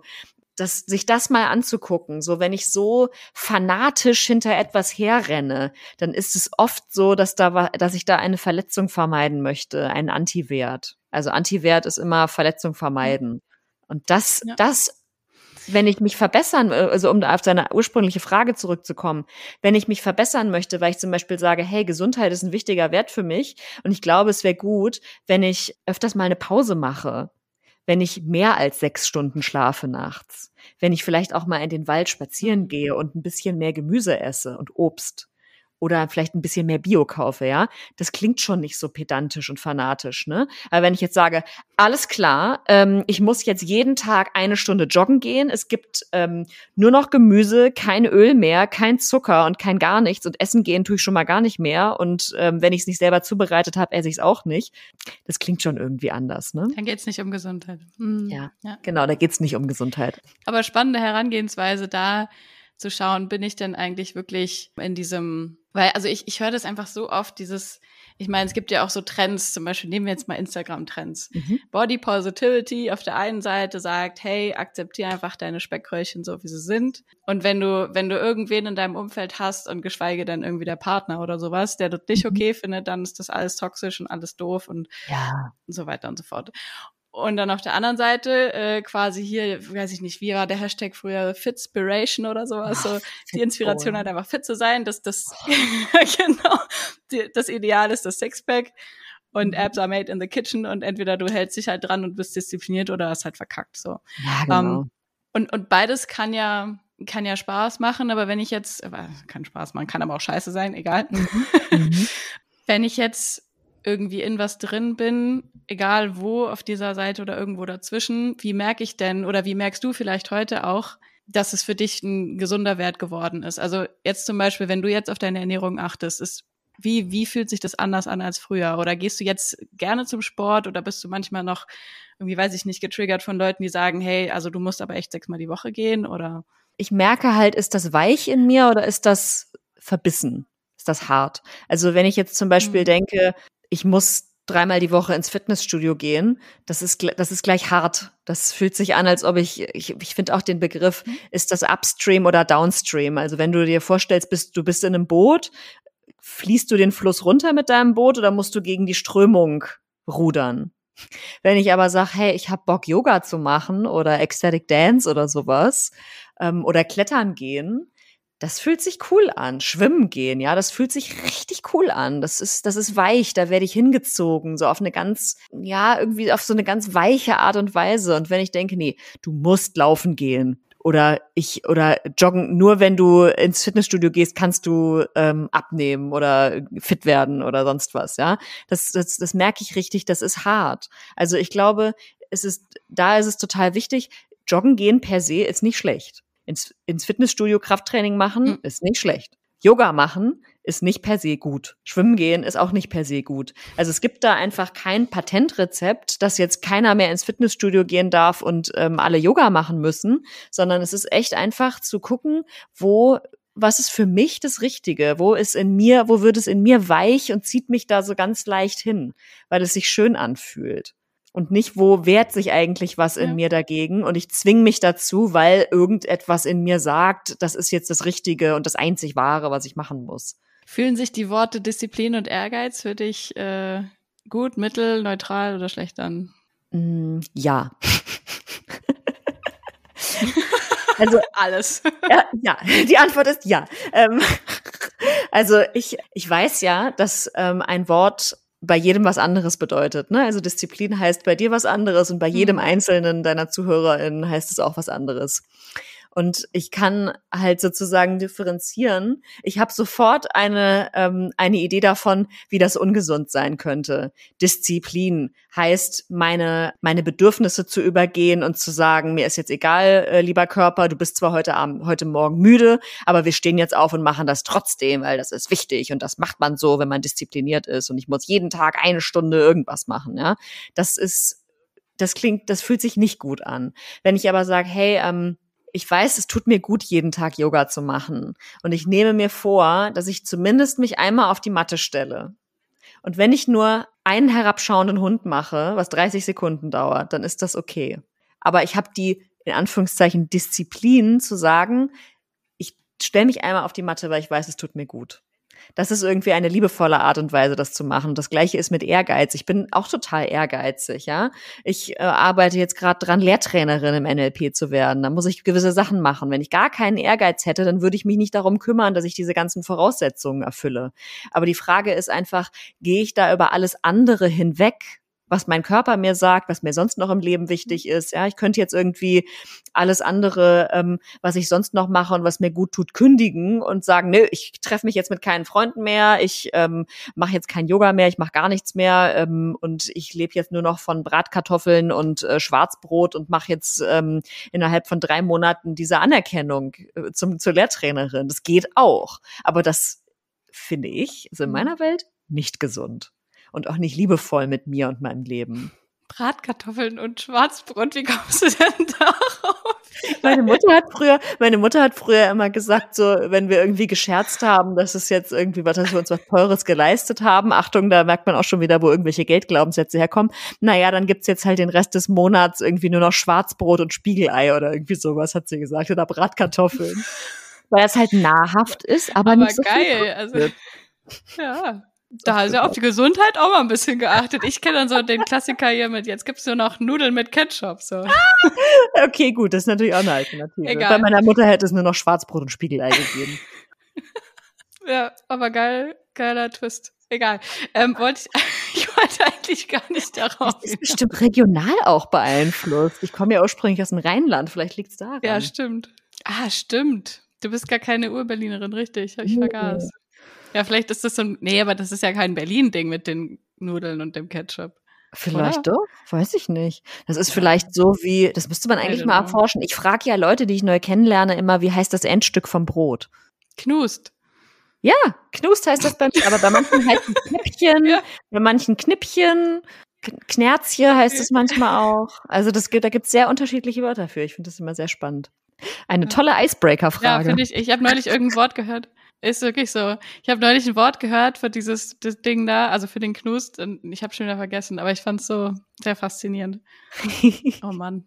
das, sich das mal anzugucken, so wenn ich so fanatisch hinter etwas herrenne, dann ist es oft so, dass da, dass ich da eine Verletzung vermeiden möchte, einen Antiwert. Also Antiwert ist immer Verletzung vermeiden. Und das, ja. das wenn ich mich verbessern, äh, also um auf seine ursprüngliche Frage zurückzukommen, wenn ich mich verbessern möchte, weil ich zum Beispiel sage, hey, Gesundheit ist ein wichtiger Wert für mich und ich glaube, es wäre gut, wenn ich öfters mal eine Pause mache, wenn ich mehr als sechs Stunden schlafe nachts, wenn ich vielleicht auch mal in den Wald spazieren gehe und ein bisschen mehr Gemüse esse und Obst oder vielleicht ein bisschen mehr Bio kaufe, ja, das klingt schon nicht so pedantisch und fanatisch, ne? Aber wenn ich jetzt sage, alles klar, ähm, ich muss jetzt jeden Tag eine Stunde joggen gehen, es gibt ähm, nur noch Gemüse, kein Öl mehr, kein Zucker und kein gar nichts und essen gehen tue ich schon mal gar nicht mehr und ähm, wenn ich es nicht selber zubereitet habe, esse ich es auch nicht. Das klingt schon irgendwie anders, ne? Dann geht es nicht um Gesundheit. Mhm. Ja, ja, genau, da geht es nicht um Gesundheit. Aber spannende Herangehensweise da zu schauen, bin ich denn eigentlich wirklich in diesem, weil, also ich, ich höre das einfach so oft, dieses, ich meine, es gibt ja auch so Trends, zum Beispiel nehmen wir jetzt mal Instagram-Trends. Mhm. Body Positivity auf der einen Seite sagt, hey, akzeptiere einfach deine Speckröllchen so, wie sie sind. Und wenn du, wenn du irgendwen in deinem Umfeld hast und geschweige denn irgendwie der Partner oder sowas, der das nicht mhm. okay findet, dann ist das alles toxisch und alles doof und, ja. und so weiter und so fort. Und dann auf der anderen Seite äh, quasi hier, weiß ich nicht, wie war der Hashtag früher, Fitspiration oder sowas, so die Inspiration halt einfach fit zu sein, dass das genau die, das Ideal ist das Sixpack und mhm. Apps are made in the kitchen und entweder du hältst dich halt dran und bist diszipliniert oder hast halt verkackt so. Ja, genau. Um, und und beides kann ja kann ja Spaß machen, aber wenn ich jetzt äh, kann Spaß machen, kann aber auch scheiße sein, egal. Mhm. mhm. wenn ich jetzt irgendwie in was drin bin, egal wo auf dieser Seite oder irgendwo dazwischen, wie merke ich denn oder wie merkst du vielleicht heute auch, dass es für dich ein gesunder Wert geworden ist? Also jetzt zum Beispiel, wenn du jetzt auf deine Ernährung achtest, ist wie, wie fühlt sich das anders an als früher? Oder gehst du jetzt gerne zum Sport oder bist du manchmal noch irgendwie, weiß ich nicht, getriggert von Leuten, die sagen, hey, also du musst aber echt sechsmal die Woche gehen oder? Ich merke halt, ist das weich in mir oder ist das verbissen? Ist das hart? Also wenn ich jetzt zum Beispiel mhm. denke, ich muss dreimal die Woche ins Fitnessstudio gehen, das ist, das ist gleich hart. Das fühlt sich an, als ob ich, ich, ich finde auch den Begriff, mhm. ist das Upstream oder Downstream? Also wenn du dir vorstellst, bist, du bist in einem Boot, fließt du den Fluss runter mit deinem Boot oder musst du gegen die Strömung rudern? Wenn ich aber sage, hey, ich habe Bock, Yoga zu machen oder Ecstatic Dance oder sowas ähm, oder Klettern gehen, das fühlt sich cool an. Schwimmen gehen, ja, das fühlt sich richtig cool an. Das ist, das ist weich, da werde ich hingezogen, so auf eine ganz, ja, irgendwie auf so eine ganz weiche Art und Weise. Und wenn ich denke, nee, du musst laufen gehen oder ich oder joggen, nur wenn du ins Fitnessstudio gehst, kannst du ähm, abnehmen oder fit werden oder sonst was, ja. Das, das, das merke ich richtig, das ist hart. Also ich glaube, es ist, da ist es total wichtig, joggen gehen per se ist nicht schlecht ins, ins Fitnessstudio Krafttraining machen mhm. ist nicht schlecht. Yoga machen ist nicht per se gut. Schwimmen gehen ist auch nicht per se gut. Also es gibt da einfach kein Patentrezept, dass jetzt keiner mehr ins Fitnessstudio gehen darf und ähm, alle Yoga machen müssen, sondern es ist echt einfach zu gucken, wo was ist für mich das Richtige? Wo ist in mir, wo wird es in mir weich und zieht mich da so ganz leicht hin, weil es sich schön anfühlt und nicht, wo wehrt sich eigentlich was in ja. mir dagegen und ich zwing mich dazu, weil irgendetwas in mir sagt, das ist jetzt das Richtige und das einzig Wahre, was ich machen muss. Fühlen sich die Worte Disziplin und Ehrgeiz für dich äh, gut, mittel, neutral oder schlecht an? Mm, ja. also alles. Ja, ja, die Antwort ist ja. Ähm, also ich, ich weiß ja, dass ähm, ein Wort bei jedem was anderes bedeutet. Ne? Also Disziplin heißt bei dir was anderes und bei jedem mhm. einzelnen deiner ZuhörerInnen heißt es auch was anderes. Und ich kann halt sozusagen differenzieren. Ich habe sofort eine, ähm, eine Idee davon, wie das ungesund sein könnte. Disziplin heißt, meine, meine Bedürfnisse zu übergehen und zu sagen, mir ist jetzt egal, äh, lieber Körper, du bist zwar heute Abend, heute Morgen müde, aber wir stehen jetzt auf und machen das trotzdem, weil das ist wichtig und das macht man so, wenn man diszipliniert ist und ich muss jeden Tag eine Stunde irgendwas machen, ja. Das ist das klingt, das fühlt sich nicht gut an. Wenn ich aber sage, hey, ähm, ich weiß, es tut mir gut, jeden Tag Yoga zu machen. Und ich nehme mir vor, dass ich zumindest mich einmal auf die Matte stelle. Und wenn ich nur einen herabschauenden Hund mache, was 30 Sekunden dauert, dann ist das okay. Aber ich habe die, in Anführungszeichen, Disziplin zu sagen, ich stelle mich einmal auf die Matte, weil ich weiß, es tut mir gut. Das ist irgendwie eine liebevolle Art und Weise, das zu machen. Das gleiche ist mit Ehrgeiz. Ich bin auch total ehrgeizig, ja. Ich äh, arbeite jetzt gerade dran, Lehrtrainerin im NLP zu werden. Da muss ich gewisse Sachen machen. Wenn ich gar keinen Ehrgeiz hätte, dann würde ich mich nicht darum kümmern, dass ich diese ganzen Voraussetzungen erfülle. Aber die Frage ist einfach, gehe ich da über alles andere hinweg was mein Körper mir sagt, was mir sonst noch im Leben wichtig ist. Ja, ich könnte jetzt irgendwie alles andere, ähm, was ich sonst noch mache und was mir gut tut, kündigen und sagen, nö, ich treffe mich jetzt mit keinen Freunden mehr, ich ähm, mache jetzt kein Yoga mehr, ich mache gar nichts mehr ähm, und ich lebe jetzt nur noch von Bratkartoffeln und äh, Schwarzbrot und mache jetzt ähm, innerhalb von drei Monaten diese Anerkennung äh, zum, zur Lehrtrainerin. Das geht auch. Aber das finde ich, so in mhm. meiner Welt, nicht gesund und auch nicht liebevoll mit mir und meinem Leben. Bratkartoffeln und Schwarzbrot, wie kommst du denn darauf? Meine Mutter hat früher, meine Mutter hat früher immer gesagt, so, wenn wir irgendwie gescherzt haben, dass es jetzt irgendwie was, dass wir uns was Teures geleistet haben. Achtung, da merkt man auch schon wieder, wo irgendwelche Geldglaubenssätze herkommen. Naja, dann gibt's jetzt halt den Rest des Monats irgendwie nur noch Schwarzbrot und Spiegelei oder irgendwie sowas, hat sie gesagt, oder Bratkartoffeln. Weil es halt nahrhaft ist, aber, aber nicht so geil. Also, ja. Da du ja auf die Gesundheit auch mal ein bisschen geachtet. Ich kenne dann so den Klassiker hier mit, jetzt gibt's nur noch Nudeln mit Ketchup. So. okay, gut, das ist natürlich auch eine Alternative. Egal. Bei meiner Mutter hätte es nur noch Schwarzbrot und Spiegelei gegeben. ja, aber geil, geiler Twist. Egal. Ähm, wollte ich, ich wollte eigentlich gar nicht darauf. Das ist bestimmt regional auch beeinflusst. Ich komme ja ursprünglich aus dem Rheinland, vielleicht liegt's daran. Ja, stimmt. Ah, stimmt. Du bist gar keine Urberlinerin, richtig, habe ich vergaß. Ja, vielleicht ist das so ein, nee, aber das ist ja kein Berlin-Ding mit den Nudeln und dem Ketchup. Vielleicht Oder? doch, weiß ich nicht. Das ist vielleicht so wie, das müsste man eigentlich mal erforschen. Ich frage ja Leute, die ich neu kennenlerne, immer, wie heißt das Endstück vom Brot? Knust. Ja, Knust heißt das bei mir, aber bei manchen heißt es Knippchen, ja. bei manchen Knippchen, Knerzje heißt es manchmal auch. Also das, da gibt es sehr unterschiedliche Wörter für. Ich finde das immer sehr spannend. Eine tolle Icebreaker-Frage. Ja, finde ich. Ich habe neulich irgendein Wort gehört. Ist wirklich so. Ich habe neulich ein Wort gehört für dieses Ding da, also für den Knust, und ich habe schon wieder vergessen, aber ich fand es so sehr faszinierend. oh Mann.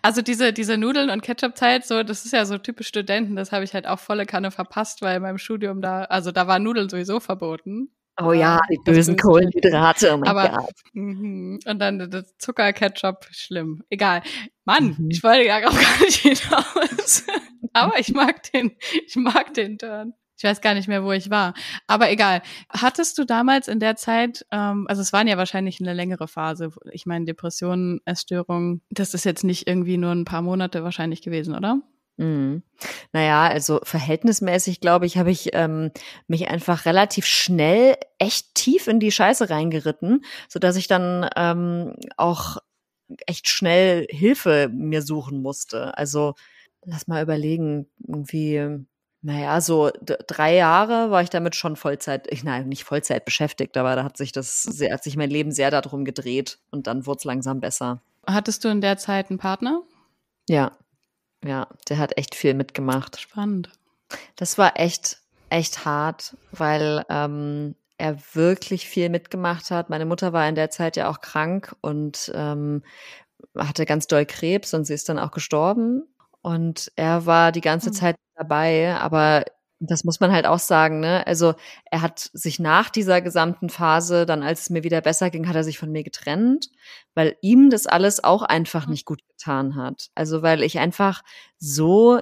Also diese, diese Nudeln- und Ketchup-Zeit, so, das ist ja so typisch Studenten, das habe ich halt auch volle Kanne verpasst, weil beim Studium da, also da waren Nudeln sowieso verboten. Oh ja, die bösen Kohlenhydrate, oh mein aber, Gott. Mh, und dann das Zucker, Ketchup, schlimm. Egal. Mann, mhm. ich wollte ja auch gar nicht hinaus. aber ich mag den, ich mag den Turn. Ich weiß gar nicht mehr, wo ich war. Aber egal. Hattest du damals in der Zeit, ähm, also es waren ja wahrscheinlich eine längere Phase, ich meine Depressionen, Essstörungen, das ist jetzt nicht irgendwie nur ein paar Monate wahrscheinlich gewesen, oder? Mhm. Naja, also verhältnismäßig, glaube ich, habe ich ähm, mich einfach relativ schnell echt tief in die Scheiße reingeritten, so dass ich dann ähm, auch echt schnell Hilfe mir suchen musste. Also lass mal überlegen, irgendwie naja, so drei Jahre war ich damit schon Vollzeit, ich, nein, nicht Vollzeit beschäftigt, aber da hat sich das sehr, hat sich mein Leben sehr darum gedreht und dann wurde es langsam besser. Hattest du in der Zeit einen Partner? Ja, ja, der hat echt viel mitgemacht. Spannend. Das war echt, echt hart, weil ähm, er wirklich viel mitgemacht hat. Meine Mutter war in der Zeit ja auch krank und ähm, hatte ganz doll Krebs und sie ist dann auch gestorben. Und er war die ganze hm. Zeit dabei, aber das muss man halt auch sagen, ne? Also er hat sich nach dieser gesamten Phase, dann als es mir wieder besser ging, hat er sich von mir getrennt, weil ihm das alles auch einfach hm. nicht gut getan hat. Also weil ich einfach so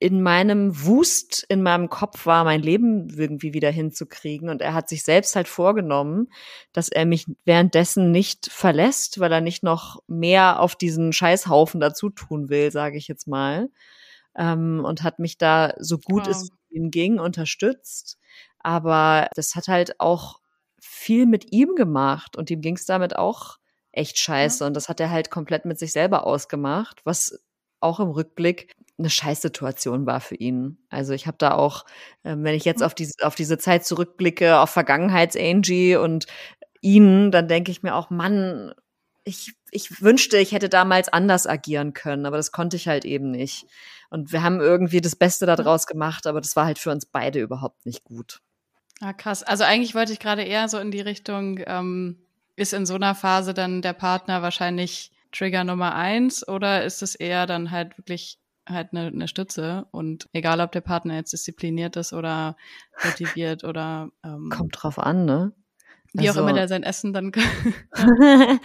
in meinem Wust in meinem Kopf war, mein Leben irgendwie wieder hinzukriegen. Und er hat sich selbst halt vorgenommen, dass er mich währenddessen nicht verlässt, weil er nicht noch mehr auf diesen Scheißhaufen dazu tun will, sage ich jetzt mal. Ähm, und hat mich da so gut wow. es ihm ging unterstützt. Aber das hat halt auch viel mit ihm gemacht und ihm ging es damit auch echt scheiße. Ja. Und das hat er halt komplett mit sich selber ausgemacht, was auch im Rückblick eine Scheißsituation war für ihn. Also ich habe da auch, äh, wenn ich jetzt auf diese, auf diese Zeit zurückblicke, auf Vergangenheits-Angie und ihn, dann denke ich mir auch, Mann, ich, ich wünschte, ich hätte damals anders agieren können, aber das konnte ich halt eben nicht. Und wir haben irgendwie das Beste daraus gemacht, aber das war halt für uns beide überhaupt nicht gut. Ah, krass. Also eigentlich wollte ich gerade eher so in die Richtung, ähm, ist in so einer Phase dann der Partner wahrscheinlich Trigger Nummer eins oder ist es eher dann halt wirklich halt eine, eine Stütze und egal, ob der Partner jetzt diszipliniert ist oder motiviert oder ähm, kommt drauf an, ne? Wie also, auch immer der sein Essen dann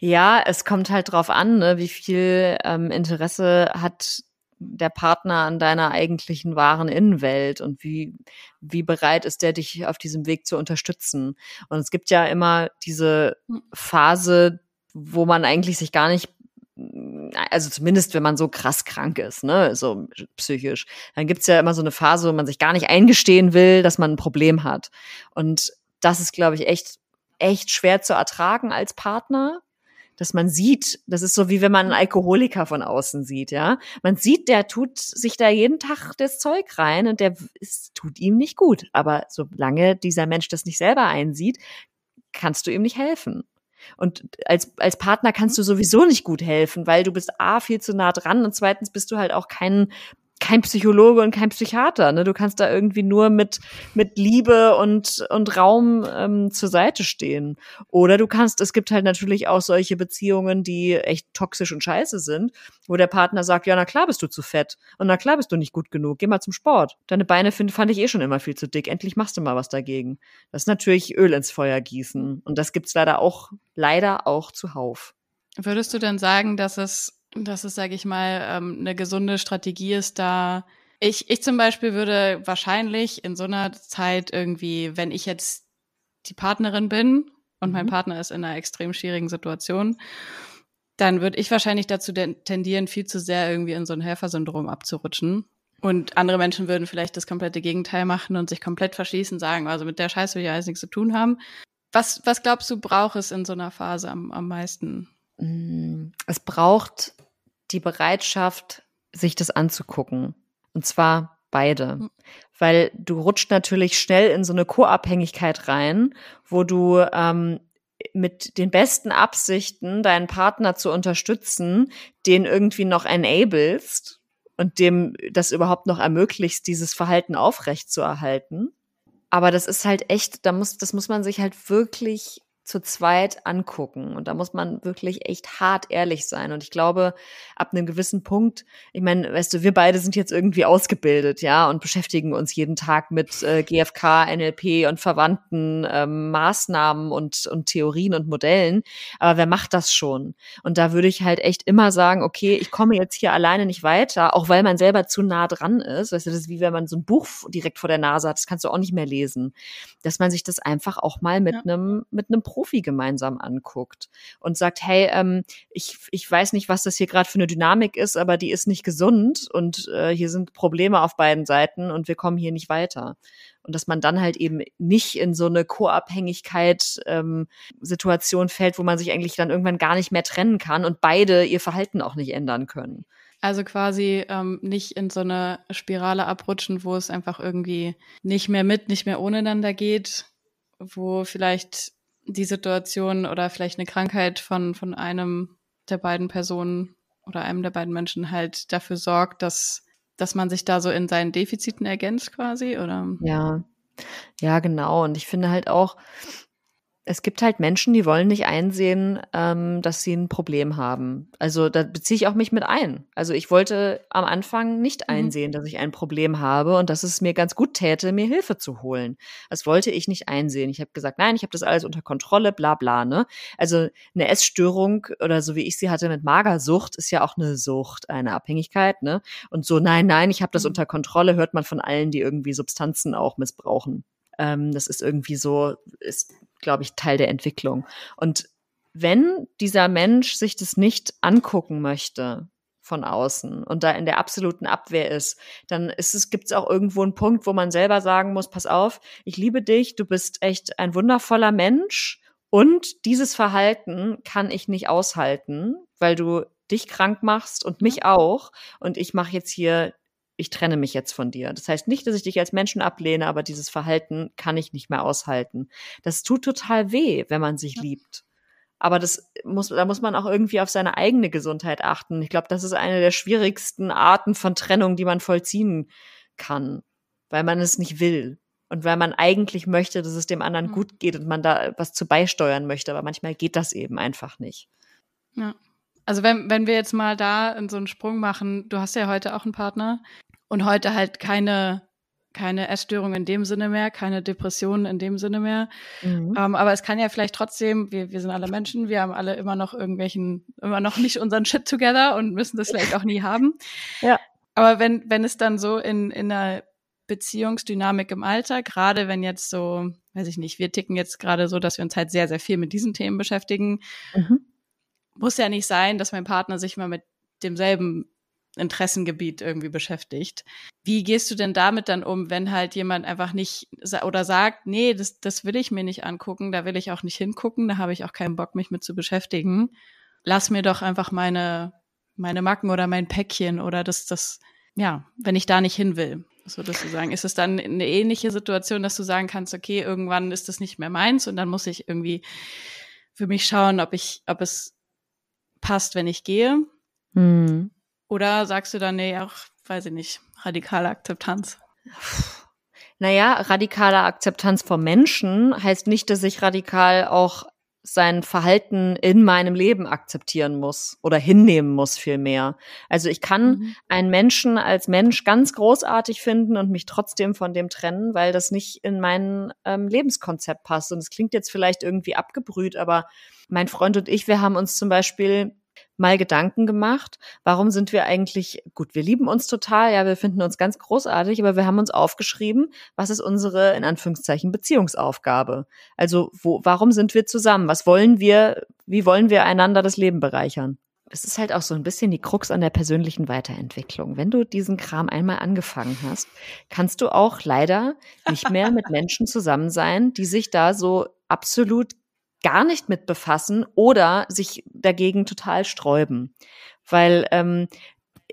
ja, es kommt halt drauf an, ne, wie viel ähm, Interesse hat der Partner an deiner eigentlichen wahren Innenwelt und wie, wie bereit ist der, dich auf diesem Weg zu unterstützen. Und es gibt ja immer diese hm. Phase, wo man eigentlich sich gar nicht also zumindest wenn man so krass krank ist, ne, so psychisch, dann gibt's ja immer so eine Phase, wo man sich gar nicht eingestehen will, dass man ein Problem hat. Und das ist, glaube ich, echt, echt schwer zu ertragen als Partner, dass man sieht, das ist so wie wenn man einen Alkoholiker von außen sieht, ja. Man sieht, der tut sich da jeden Tag das Zeug rein und der es tut ihm nicht gut. Aber solange dieser Mensch das nicht selber einsieht, kannst du ihm nicht helfen. Und als, als Partner kannst du sowieso nicht gut helfen, weil du bist A, viel zu nah dran und zweitens bist du halt auch kein kein Psychologe und kein Psychiater. Ne? Du kannst da irgendwie nur mit, mit Liebe und, und Raum ähm, zur Seite stehen. Oder du kannst, es gibt halt natürlich auch solche Beziehungen, die echt toxisch und scheiße sind, wo der Partner sagt, ja, na klar bist du zu fett und na klar bist du nicht gut genug, geh mal zum Sport. Deine Beine find, fand ich eh schon immer viel zu dick, endlich machst du mal was dagegen. Das ist natürlich Öl ins Feuer gießen. Und das gibt's leider auch, leider auch zuhauf. Würdest du denn sagen, dass es dass es, sage ich mal, ähm, eine gesunde Strategie ist, da ich, ich zum Beispiel würde wahrscheinlich in so einer Zeit irgendwie, wenn ich jetzt die Partnerin bin und mein mhm. Partner ist in einer extrem schwierigen Situation, dann würde ich wahrscheinlich dazu tendieren, viel zu sehr irgendwie in so ein Helfersyndrom abzurutschen. Und andere Menschen würden vielleicht das komplette Gegenteil machen und sich komplett verschließen, sagen, also mit der Scheiße will ich alles nichts zu tun haben. Was, was glaubst du, braucht es in so einer Phase am, am meisten? Mm, es braucht die Bereitschaft, sich das anzugucken. Und zwar beide. Hm. Weil du rutscht natürlich schnell in so eine Co-Abhängigkeit rein, wo du ähm, mit den besten Absichten, deinen Partner zu unterstützen, den irgendwie noch enablest und dem das überhaupt noch ermöglicht, dieses Verhalten aufrecht zu erhalten. Aber das ist halt echt, da muss, das muss man sich halt wirklich zu zweit angucken. Und da muss man wirklich echt hart ehrlich sein. Und ich glaube, ab einem gewissen Punkt, ich meine, weißt du, wir beide sind jetzt irgendwie ausgebildet, ja, und beschäftigen uns jeden Tag mit äh, GFK, NLP und verwandten ähm, Maßnahmen und, und Theorien und Modellen. Aber wer macht das schon? Und da würde ich halt echt immer sagen, okay, ich komme jetzt hier alleine nicht weiter, auch weil man selber zu nah dran ist. Weißt du, das ist wie wenn man so ein Buch direkt vor der Nase hat, das kannst du auch nicht mehr lesen. Dass man sich das einfach auch mal mit einem, ja. mit einem Pro Profi gemeinsam anguckt und sagt, hey, ähm, ich, ich weiß nicht, was das hier gerade für eine Dynamik ist, aber die ist nicht gesund und äh, hier sind Probleme auf beiden Seiten und wir kommen hier nicht weiter. Und dass man dann halt eben nicht in so eine Co-Abhängigkeit ähm, fällt, wo man sich eigentlich dann irgendwann gar nicht mehr trennen kann und beide ihr Verhalten auch nicht ändern können. Also quasi ähm, nicht in so eine Spirale abrutschen, wo es einfach irgendwie nicht mehr mit, nicht mehr ohne einander geht, wo vielleicht die Situation oder vielleicht eine Krankheit von, von einem der beiden Personen oder einem der beiden Menschen halt dafür sorgt, dass, dass man sich da so in seinen Defiziten ergänzt quasi, oder? Ja. Ja, genau. Und ich finde halt auch, es gibt halt Menschen, die wollen nicht einsehen, ähm, dass sie ein Problem haben. Also da beziehe ich auch mich mit ein. Also ich wollte am Anfang nicht mhm. einsehen, mhm. dass ich ein Problem habe und dass es mir ganz gut täte, mir Hilfe zu holen. Das wollte ich nicht einsehen. Ich habe gesagt, nein, ich habe das alles unter Kontrolle, bla bla. Ne? Also eine Essstörung oder so wie ich sie hatte mit Magersucht ist ja auch eine Sucht, eine Abhängigkeit. Ne? Und so, nein, nein, ich habe das mhm. unter Kontrolle, hört man von allen, die irgendwie Substanzen auch missbrauchen. Ähm, das ist irgendwie so, ist glaube ich, Teil der Entwicklung. Und wenn dieser Mensch sich das nicht angucken möchte von außen und da in der absoluten Abwehr ist, dann ist es, gibt es auch irgendwo einen Punkt, wo man selber sagen muss, pass auf, ich liebe dich, du bist echt ein wundervoller Mensch und dieses Verhalten kann ich nicht aushalten, weil du dich krank machst und mich auch und ich mache jetzt hier ich trenne mich jetzt von dir. Das heißt nicht, dass ich dich als Menschen ablehne, aber dieses Verhalten kann ich nicht mehr aushalten. Das tut total weh, wenn man sich ja. liebt. Aber das muss, da muss man auch irgendwie auf seine eigene Gesundheit achten. Ich glaube, das ist eine der schwierigsten Arten von Trennung, die man vollziehen kann, weil man es nicht will. Und weil man eigentlich möchte, dass es dem anderen mhm. gut geht und man da was zu beisteuern möchte, aber manchmal geht das eben einfach nicht. Ja. Also wenn, wenn wir jetzt mal da in so einen Sprung machen, du hast ja heute auch einen Partner und heute halt keine, keine Essstörung in dem Sinne mehr, keine Depressionen in dem Sinne mehr. Mhm. Ähm, aber es kann ja vielleicht trotzdem, wir, wir sind alle Menschen, wir haben alle immer noch irgendwelchen, immer noch nicht unseren Shit together und müssen das vielleicht auch nie haben. Ja. Aber wenn, wenn es dann so in, in einer Beziehungsdynamik im Alter, gerade wenn jetzt so, weiß ich nicht, wir ticken jetzt gerade so, dass wir uns halt sehr, sehr viel mit diesen Themen beschäftigen. Mhm muss ja nicht sein, dass mein Partner sich mal mit demselben Interessengebiet irgendwie beschäftigt. Wie gehst du denn damit dann um, wenn halt jemand einfach nicht oder sagt, nee, das, das will ich mir nicht angucken, da will ich auch nicht hingucken, da habe ich auch keinen Bock, mich mit zu beschäftigen. Lass mir doch einfach meine, meine Macken oder mein Päckchen oder das, das, ja, wenn ich da nicht hin will. So dass du sagen, ist es dann eine ähnliche Situation, dass du sagen kannst, okay, irgendwann ist das nicht mehr meins und dann muss ich irgendwie für mich schauen, ob ich, ob es passt, wenn ich gehe? Mhm. Oder sagst du dann, nee, auch, weiß ich nicht, radikale Akzeptanz? Naja, radikale Akzeptanz vom Menschen heißt nicht, dass ich radikal auch sein Verhalten in meinem Leben akzeptieren muss oder hinnehmen muss vielmehr. Also ich kann mhm. einen Menschen als Mensch ganz großartig finden und mich trotzdem von dem trennen, weil das nicht in mein ähm, Lebenskonzept passt. Und es klingt jetzt vielleicht irgendwie abgebrüht, aber mein Freund und ich, wir haben uns zum Beispiel mal Gedanken gemacht, warum sind wir eigentlich, gut, wir lieben uns total, ja, wir finden uns ganz großartig, aber wir haben uns aufgeschrieben, was ist unsere, in Anführungszeichen, Beziehungsaufgabe? Also, wo, warum sind wir zusammen? Was wollen wir, wie wollen wir einander das Leben bereichern? Es ist halt auch so ein bisschen die Krux an der persönlichen Weiterentwicklung. Wenn du diesen Kram einmal angefangen hast, kannst du auch leider nicht mehr mit Menschen zusammen sein, die sich da so absolut gar nicht mit befassen oder sich dagegen total sträuben. Weil ähm,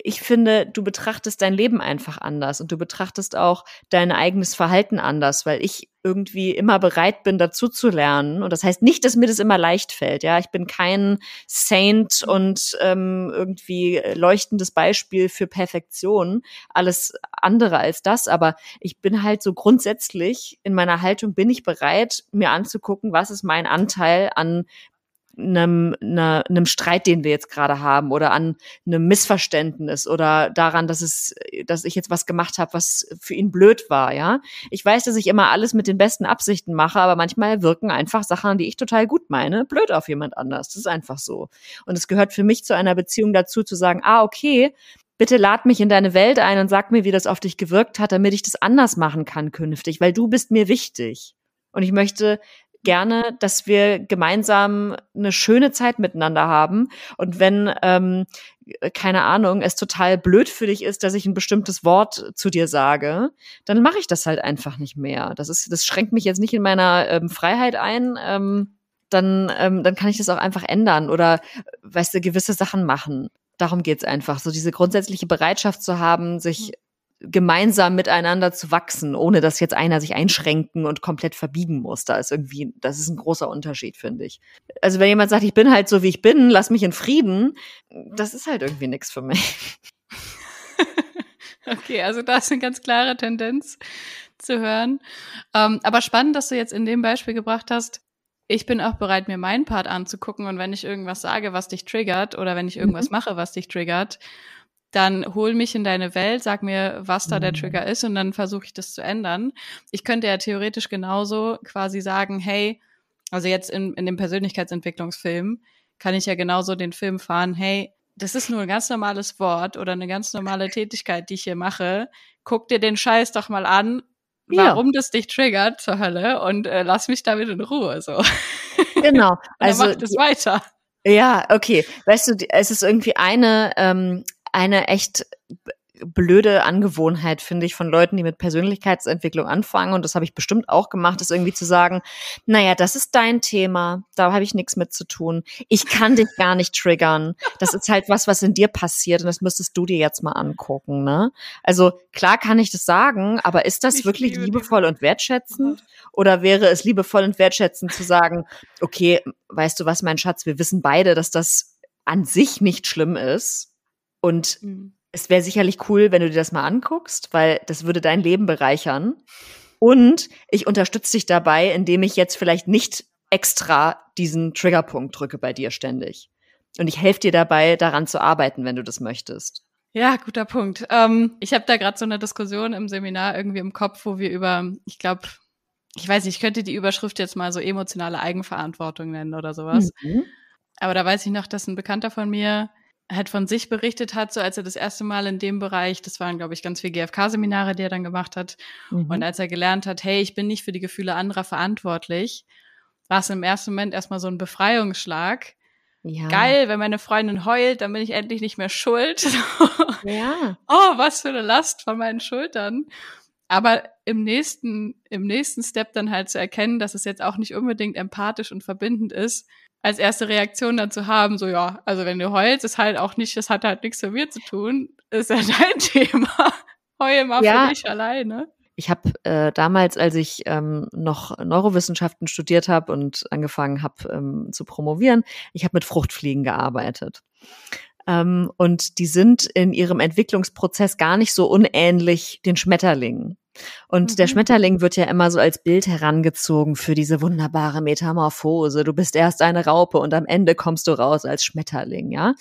ich finde, du betrachtest dein Leben einfach anders und du betrachtest auch dein eigenes Verhalten anders, weil ich irgendwie immer bereit bin, dazu zu lernen. Und das heißt nicht, dass mir das immer leicht fällt. Ja, ich bin kein Saint und ähm, irgendwie leuchtendes Beispiel für Perfektion. Alles andere als das. Aber ich bin halt so grundsätzlich in meiner Haltung bin ich bereit, mir anzugucken, was ist mein Anteil an einem, einer, einem Streit, den wir jetzt gerade haben oder an einem Missverständnis oder daran, dass es, dass ich jetzt was gemacht habe, was für ihn blöd war, ja. Ich weiß, dass ich immer alles mit den besten Absichten mache, aber manchmal wirken einfach Sachen, die ich total gut meine, blöd auf jemand anders. Das ist einfach so. Und es gehört für mich zu einer Beziehung dazu, zu sagen, ah, okay, bitte lad mich in deine Welt ein und sag mir, wie das auf dich gewirkt hat, damit ich das anders machen kann künftig, weil du bist mir wichtig. Und ich möchte gerne, dass wir gemeinsam eine schöne Zeit miteinander haben. Und wenn, ähm, keine Ahnung, es total blöd für dich ist, dass ich ein bestimmtes Wort zu dir sage, dann mache ich das halt einfach nicht mehr. Das ist, das schränkt mich jetzt nicht in meiner ähm, Freiheit ein. Ähm, dann, ähm, dann kann ich das auch einfach ändern oder, weißt du, gewisse Sachen machen. Darum geht's einfach, so diese grundsätzliche Bereitschaft zu haben, sich gemeinsam miteinander zu wachsen, ohne dass jetzt einer sich einschränken und komplett verbiegen muss. Da ist irgendwie, das ist ein großer Unterschied, finde ich. Also wenn jemand sagt, ich bin halt so, wie ich bin, lass mich in Frieden, das ist halt irgendwie nichts für mich. okay, also da ist eine ganz klare Tendenz zu hören. Ähm, aber spannend, dass du jetzt in dem Beispiel gebracht hast, ich bin auch bereit, mir meinen Part anzugucken und wenn ich irgendwas sage, was dich triggert oder wenn ich irgendwas mhm. mache, was dich triggert dann hol mich in deine Welt, sag mir, was da der mhm. Trigger ist und dann versuche ich das zu ändern. Ich könnte ja theoretisch genauso quasi sagen, hey, also jetzt in, in dem Persönlichkeitsentwicklungsfilm kann ich ja genauso den Film fahren, hey, das ist nur ein ganz normales Wort oder eine ganz normale Tätigkeit, die ich hier mache. Guck dir den Scheiß doch mal an, warum ja. das dich triggert zur Hölle und äh, lass mich damit in Ruhe so. Genau. also macht es weiter. Ja, okay. Weißt du, es ist irgendwie eine ähm, eine echt blöde Angewohnheit, finde ich, von Leuten, die mit Persönlichkeitsentwicklung anfangen, und das habe ich bestimmt auch gemacht, ist irgendwie zu sagen, naja, das ist dein Thema, da habe ich nichts mit zu tun. Ich kann dich gar nicht triggern. Das ist halt was, was in dir passiert und das müsstest du dir jetzt mal angucken, ne? Also klar kann ich das sagen, aber ist das ich wirklich liebevoll und wertschätzend? Oder wäre es liebevoll und wertschätzend zu sagen, okay, weißt du was, mein Schatz, wir wissen beide, dass das an sich nicht schlimm ist und mhm. es wäre sicherlich cool, wenn du dir das mal anguckst, weil das würde dein Leben bereichern. Und ich unterstütze dich dabei, indem ich jetzt vielleicht nicht extra diesen Triggerpunkt drücke bei dir ständig. Und ich helfe dir dabei, daran zu arbeiten, wenn du das möchtest. Ja, guter Punkt. Ähm, ich habe da gerade so eine Diskussion im Seminar irgendwie im Kopf, wo wir über, ich glaube, ich weiß nicht, ich könnte die Überschrift jetzt mal so emotionale Eigenverantwortung nennen oder sowas. Mhm. Aber da weiß ich noch, dass ein Bekannter von mir halt von sich berichtet hat, so als er das erste Mal in dem Bereich, das waren, glaube ich, ganz viele GFK-Seminare, die er dann gemacht hat. Mhm. Und als er gelernt hat, hey, ich bin nicht für die Gefühle anderer verantwortlich, war es im ersten Moment erstmal so ein Befreiungsschlag, ja. Geil, wenn meine Freundin heult, dann bin ich endlich nicht mehr schuld. ja. Oh, was für eine Last von meinen Schultern. Aber im nächsten, im nächsten Step dann halt zu erkennen, dass es jetzt auch nicht unbedingt empathisch und verbindend ist, als erste Reaktion dann zu haben, so ja, also wenn du heulst, ist halt auch nicht, das hat halt nichts mit mir zu tun, ist ja dein Thema. Heul mal ja. für dich alleine. Ich habe äh, damals, als ich ähm, noch Neurowissenschaften studiert habe und angefangen habe ähm, zu promovieren, ich habe mit Fruchtfliegen gearbeitet. Ähm, und die sind in ihrem Entwicklungsprozess gar nicht so unähnlich den Schmetterlingen. Und mhm. der Schmetterling wird ja immer so als Bild herangezogen für diese wunderbare Metamorphose. Du bist erst eine Raupe und am Ende kommst du raus als Schmetterling, ja.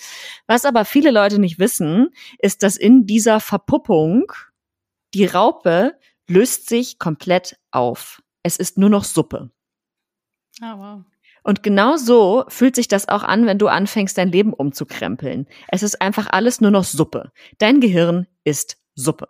Was aber viele Leute nicht wissen, ist, dass in dieser Verpuppung die Raupe löst sich komplett auf. Es ist nur noch Suppe. Ah, wow. Und genau so fühlt sich das auch an, wenn du anfängst, dein Leben umzukrempeln. Es ist einfach alles nur noch Suppe. Dein Gehirn ist Suppe.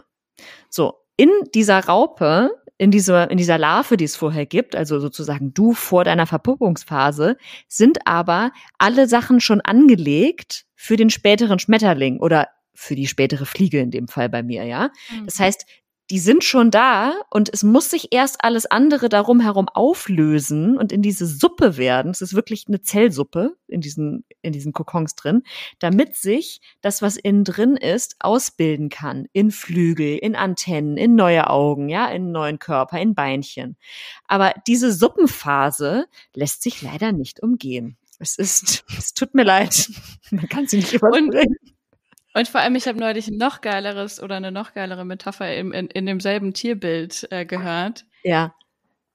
So, in dieser Raupe, in dieser, in dieser Larve, die es vorher gibt, also sozusagen du vor deiner Verpuppungsphase, sind aber alle Sachen schon angelegt für den späteren Schmetterling oder für die spätere Fliege in dem Fall bei mir, ja. Das mhm. heißt, die sind schon da und es muss sich erst alles andere darum herum auflösen und in diese Suppe werden. Es ist wirklich eine Zellsuppe in diesen, in diesen Kokons drin, damit sich das, was innen drin ist, ausbilden kann. In Flügel, in Antennen, in neue Augen, ja, in neuen Körper, in Beinchen. Aber diese Suppenphase lässt sich leider nicht umgehen. Es ist, es tut mir leid. Man kann sie nicht überspringen. Und vor allem, ich habe neulich ein noch geileres oder eine noch geilere Metapher im, in, in demselben Tierbild äh, gehört. Ja.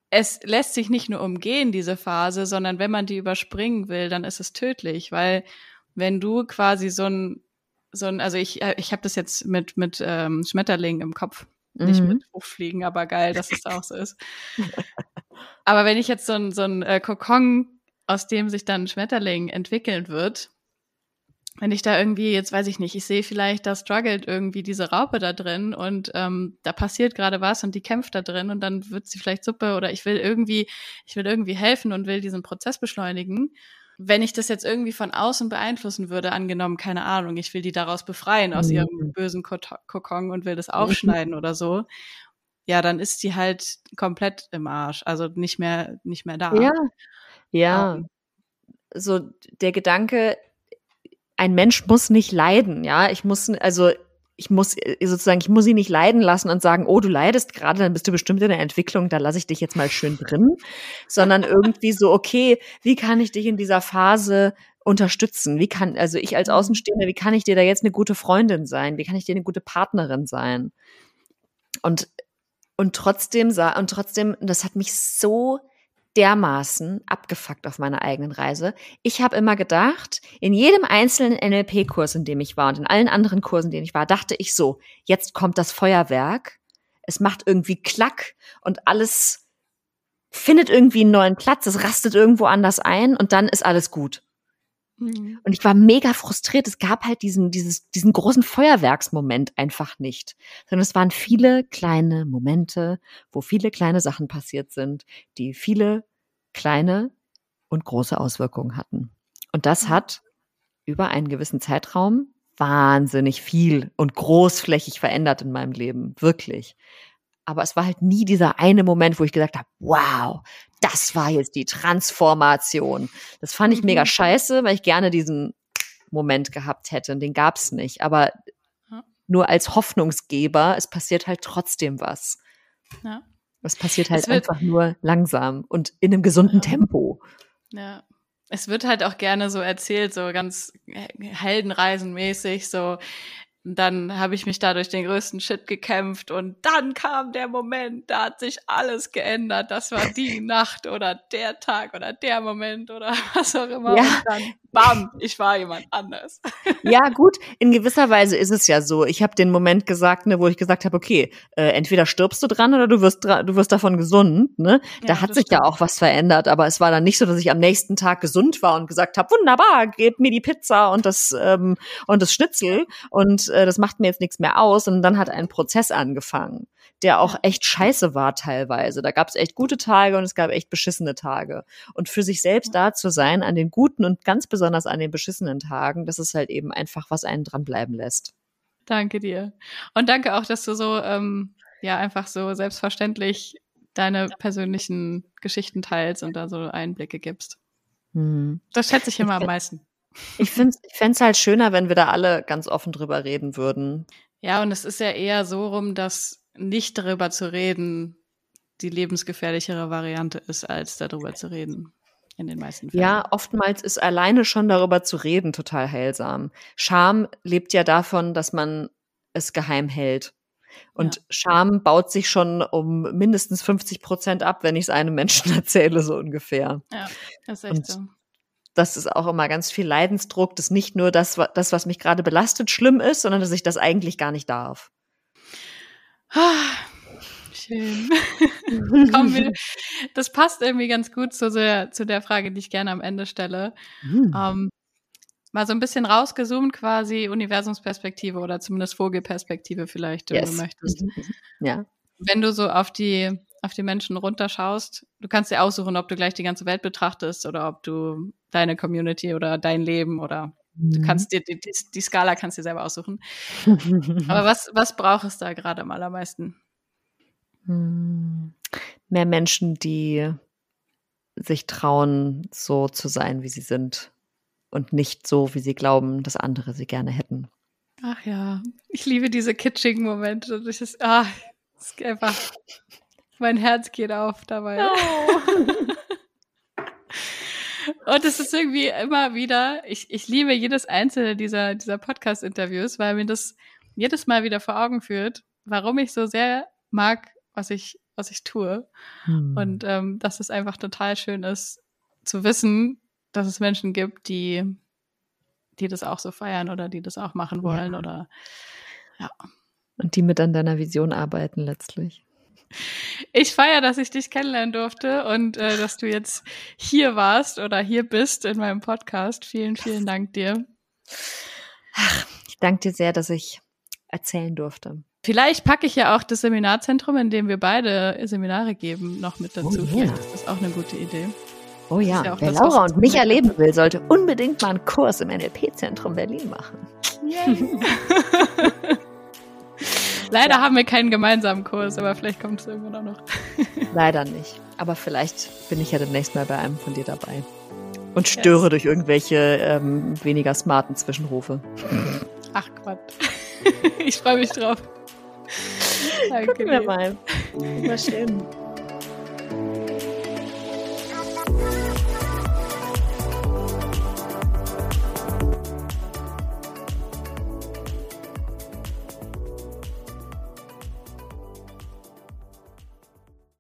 Es lässt sich nicht nur umgehen, diese Phase, sondern wenn man die überspringen will, dann ist es tödlich, weil wenn du quasi so ein, so ein, also ich, äh, ich habe das jetzt mit, mit ähm, Schmetterlingen im Kopf, mhm. nicht mit Hochfliegen, aber geil, dass es auch so ist. aber wenn ich jetzt so ein, so ein äh, Kokon, aus dem sich dann ein Schmetterling entwickeln wird, wenn ich da irgendwie, jetzt weiß ich nicht, ich sehe vielleicht, da struggelt irgendwie diese Raupe da drin und ähm, da passiert gerade was und die kämpft da drin und dann wird sie vielleicht Suppe oder ich will irgendwie, ich will irgendwie helfen und will diesen Prozess beschleunigen. Wenn ich das jetzt irgendwie von außen beeinflussen würde, angenommen, keine Ahnung, ich will die daraus befreien aus mhm. ihrem bösen Kokon und will das aufschneiden mhm. oder so, ja, dann ist die halt komplett im Arsch, also nicht mehr, nicht mehr da. Ja, ja. Um, ähm. so der Gedanke, ein Mensch muss nicht leiden, ja. Ich muss, also ich muss äh, sozusagen, ich muss sie nicht leiden lassen und sagen, oh, du leidest gerade, dann bist du bestimmt in der Entwicklung, da lasse ich dich jetzt mal schön drin, sondern irgendwie so, okay, wie kann ich dich in dieser Phase unterstützen? Wie kann, also ich als Außenstehender, wie kann ich dir da jetzt eine gute Freundin sein? Wie kann ich dir eine gute Partnerin sein? Und, und trotzdem sah, und trotzdem, das hat mich so dermaßen abgefuckt auf meiner eigenen Reise. Ich habe immer gedacht, in jedem einzelnen NLP-Kurs, in dem ich war und in allen anderen Kursen, in denen ich war, dachte ich so, jetzt kommt das Feuerwerk, es macht irgendwie Klack und alles findet irgendwie einen neuen Platz, es rastet irgendwo anders ein und dann ist alles gut. Mhm. Und ich war mega frustriert. Es gab halt diesen, dieses, diesen großen Feuerwerksmoment einfach nicht. Sondern es waren viele kleine Momente, wo viele kleine Sachen passiert sind, die viele kleine und große Auswirkungen hatten. Und das mhm. hat über einen gewissen Zeitraum wahnsinnig viel und großflächig verändert in meinem Leben. Wirklich. Aber es war halt nie dieser eine Moment, wo ich gesagt habe, wow, das war jetzt die Transformation. Das fand ich mega mhm. scheiße, weil ich gerne diesen Moment gehabt hätte und den gab's nicht. Aber nur als Hoffnungsgeber, es passiert halt trotzdem was. Ja. Es passiert halt es einfach nur langsam und in einem gesunden ja. Tempo. Ja. Es wird halt auch gerne so erzählt, so ganz heldenreisenmäßig, so dann habe ich mich da durch den größten Shit gekämpft und dann kam der Moment, da hat sich alles geändert. Das war die Nacht oder der Tag oder der Moment oder was auch immer. Ja, bam, ich war jemand anders. Ja, gut, in gewisser Weise ist es ja so. Ich habe den Moment gesagt, ne, wo ich gesagt habe, okay, äh, entweder stirbst du dran oder du wirst du wirst davon gesund, ne? Da Ja, hat sich ja stimmt. auch was verändert, aber es war dann nicht so, dass ich am nächsten Tag gesund war und gesagt habe, wunderbar, gebt mir die Pizza und das ähm, und das Schnitzel und äh, das macht mir jetzt nichts mehr aus und dann hat ein Prozess angefangen, der auch echt scheiße war teilweise. Da gab es echt gute Tage und es gab echt beschissene Tage. Und für sich selbst da zu sein, an den guten und ganz besonders an den beschissenen Tagen, das ist halt eben einfach, was einen dranbleiben lässt. Danke dir. Und danke auch, dass du so, ähm, ja, einfach so selbstverständlich deine persönlichen Geschichten teilst und da so Einblicke gibst. Hm. Das schätze ich immer am meisten. Ich finde ich fänd's halt schöner, wenn wir da alle ganz offen drüber reden würden. Ja, und es ist ja eher so rum, dass nicht darüber zu reden die lebensgefährlichere Variante ist, als darüber zu reden. In den meisten Fällen. Ja, oftmals ist alleine schon darüber zu reden total heilsam. Scham lebt ja davon, dass man es geheim hält. Und Ja. Scham baut sich schon um mindestens 50 Prozent ab, wenn ich es einem Menschen erzähle, so ungefähr. Ja, ist echt Und so. Das ist auch immer ganz viel Leidensdruck, dass nicht nur das, das was mich gerade belastet, schlimm ist, sondern dass ich das eigentlich gar nicht darf. Ah, Schön. Wir, das passt irgendwie ganz gut zu der, zu der Frage, die ich gerne am Ende stelle. Hm. Ähm, mal so ein bisschen rausgezoomt quasi Universumsperspektive oder zumindest Vogelperspektive vielleicht, wenn Yes. du möchtest. Mhm. Ja. Wenn du so auf die, auf die Menschen runterschaust, du kannst dir aussuchen, ob du gleich die ganze Welt betrachtest oder ob du deine Community oder dein Leben oder Mhm. du kannst dir die, die, die Skala kannst dir selber aussuchen. Aber was, was braucht es da gerade am allermeisten? Hm. Mehr Menschen, die sich trauen, so zu sein, wie sie sind. Und nicht so, wie sie glauben, dass andere sie gerne hätten. Ach ja, ich liebe diese kitschigen Momente. Das ist, ah, das ist einfach, mein Herz geht auf dabei. Und es ist irgendwie immer wieder, ich, ich liebe jedes einzelne dieser, dieser Podcast-Interviews, weil mir das jedes Mal wieder vor Augen führt, warum ich so sehr mag, was ich, was ich tue. Hm. Und ähm, dass es einfach total schön ist, zu wissen, dass es Menschen gibt, die, die das auch so feiern oder die das auch machen wollen Ja. oder Und die mit an deiner Vision arbeiten letztlich. Ich feiere, dass ich dich kennenlernen durfte und äh, dass du jetzt hier warst oder hier bist in meinem Podcast. Vielen, vielen Dank dir. Ich danke dir sehr, dass ich erzählen durfte. Vielleicht packe ich ja auch das Seminarzentrum, in dem wir beide Seminare geben, noch mit dazu. Oh ja. Vielleicht ist das auch eine gute Idee. Oh ja, ja auch wer das, Laura und mich ich- erleben will, sollte unbedingt mal einen Kurs im NLP-Zentrum Berlin machen. Leider haben wir keinen gemeinsamen Kurs, aber vielleicht kommt es irgendwann auch noch. Leider nicht. Aber vielleicht bin ich ja demnächst mal bei einem von dir dabei. Und störe Yes. durch irgendwelche ähm, weniger smarten Zwischenrufe. Ach Quatsch. Ich freue mich drauf. Danke Gucken wir mal. Immer schön.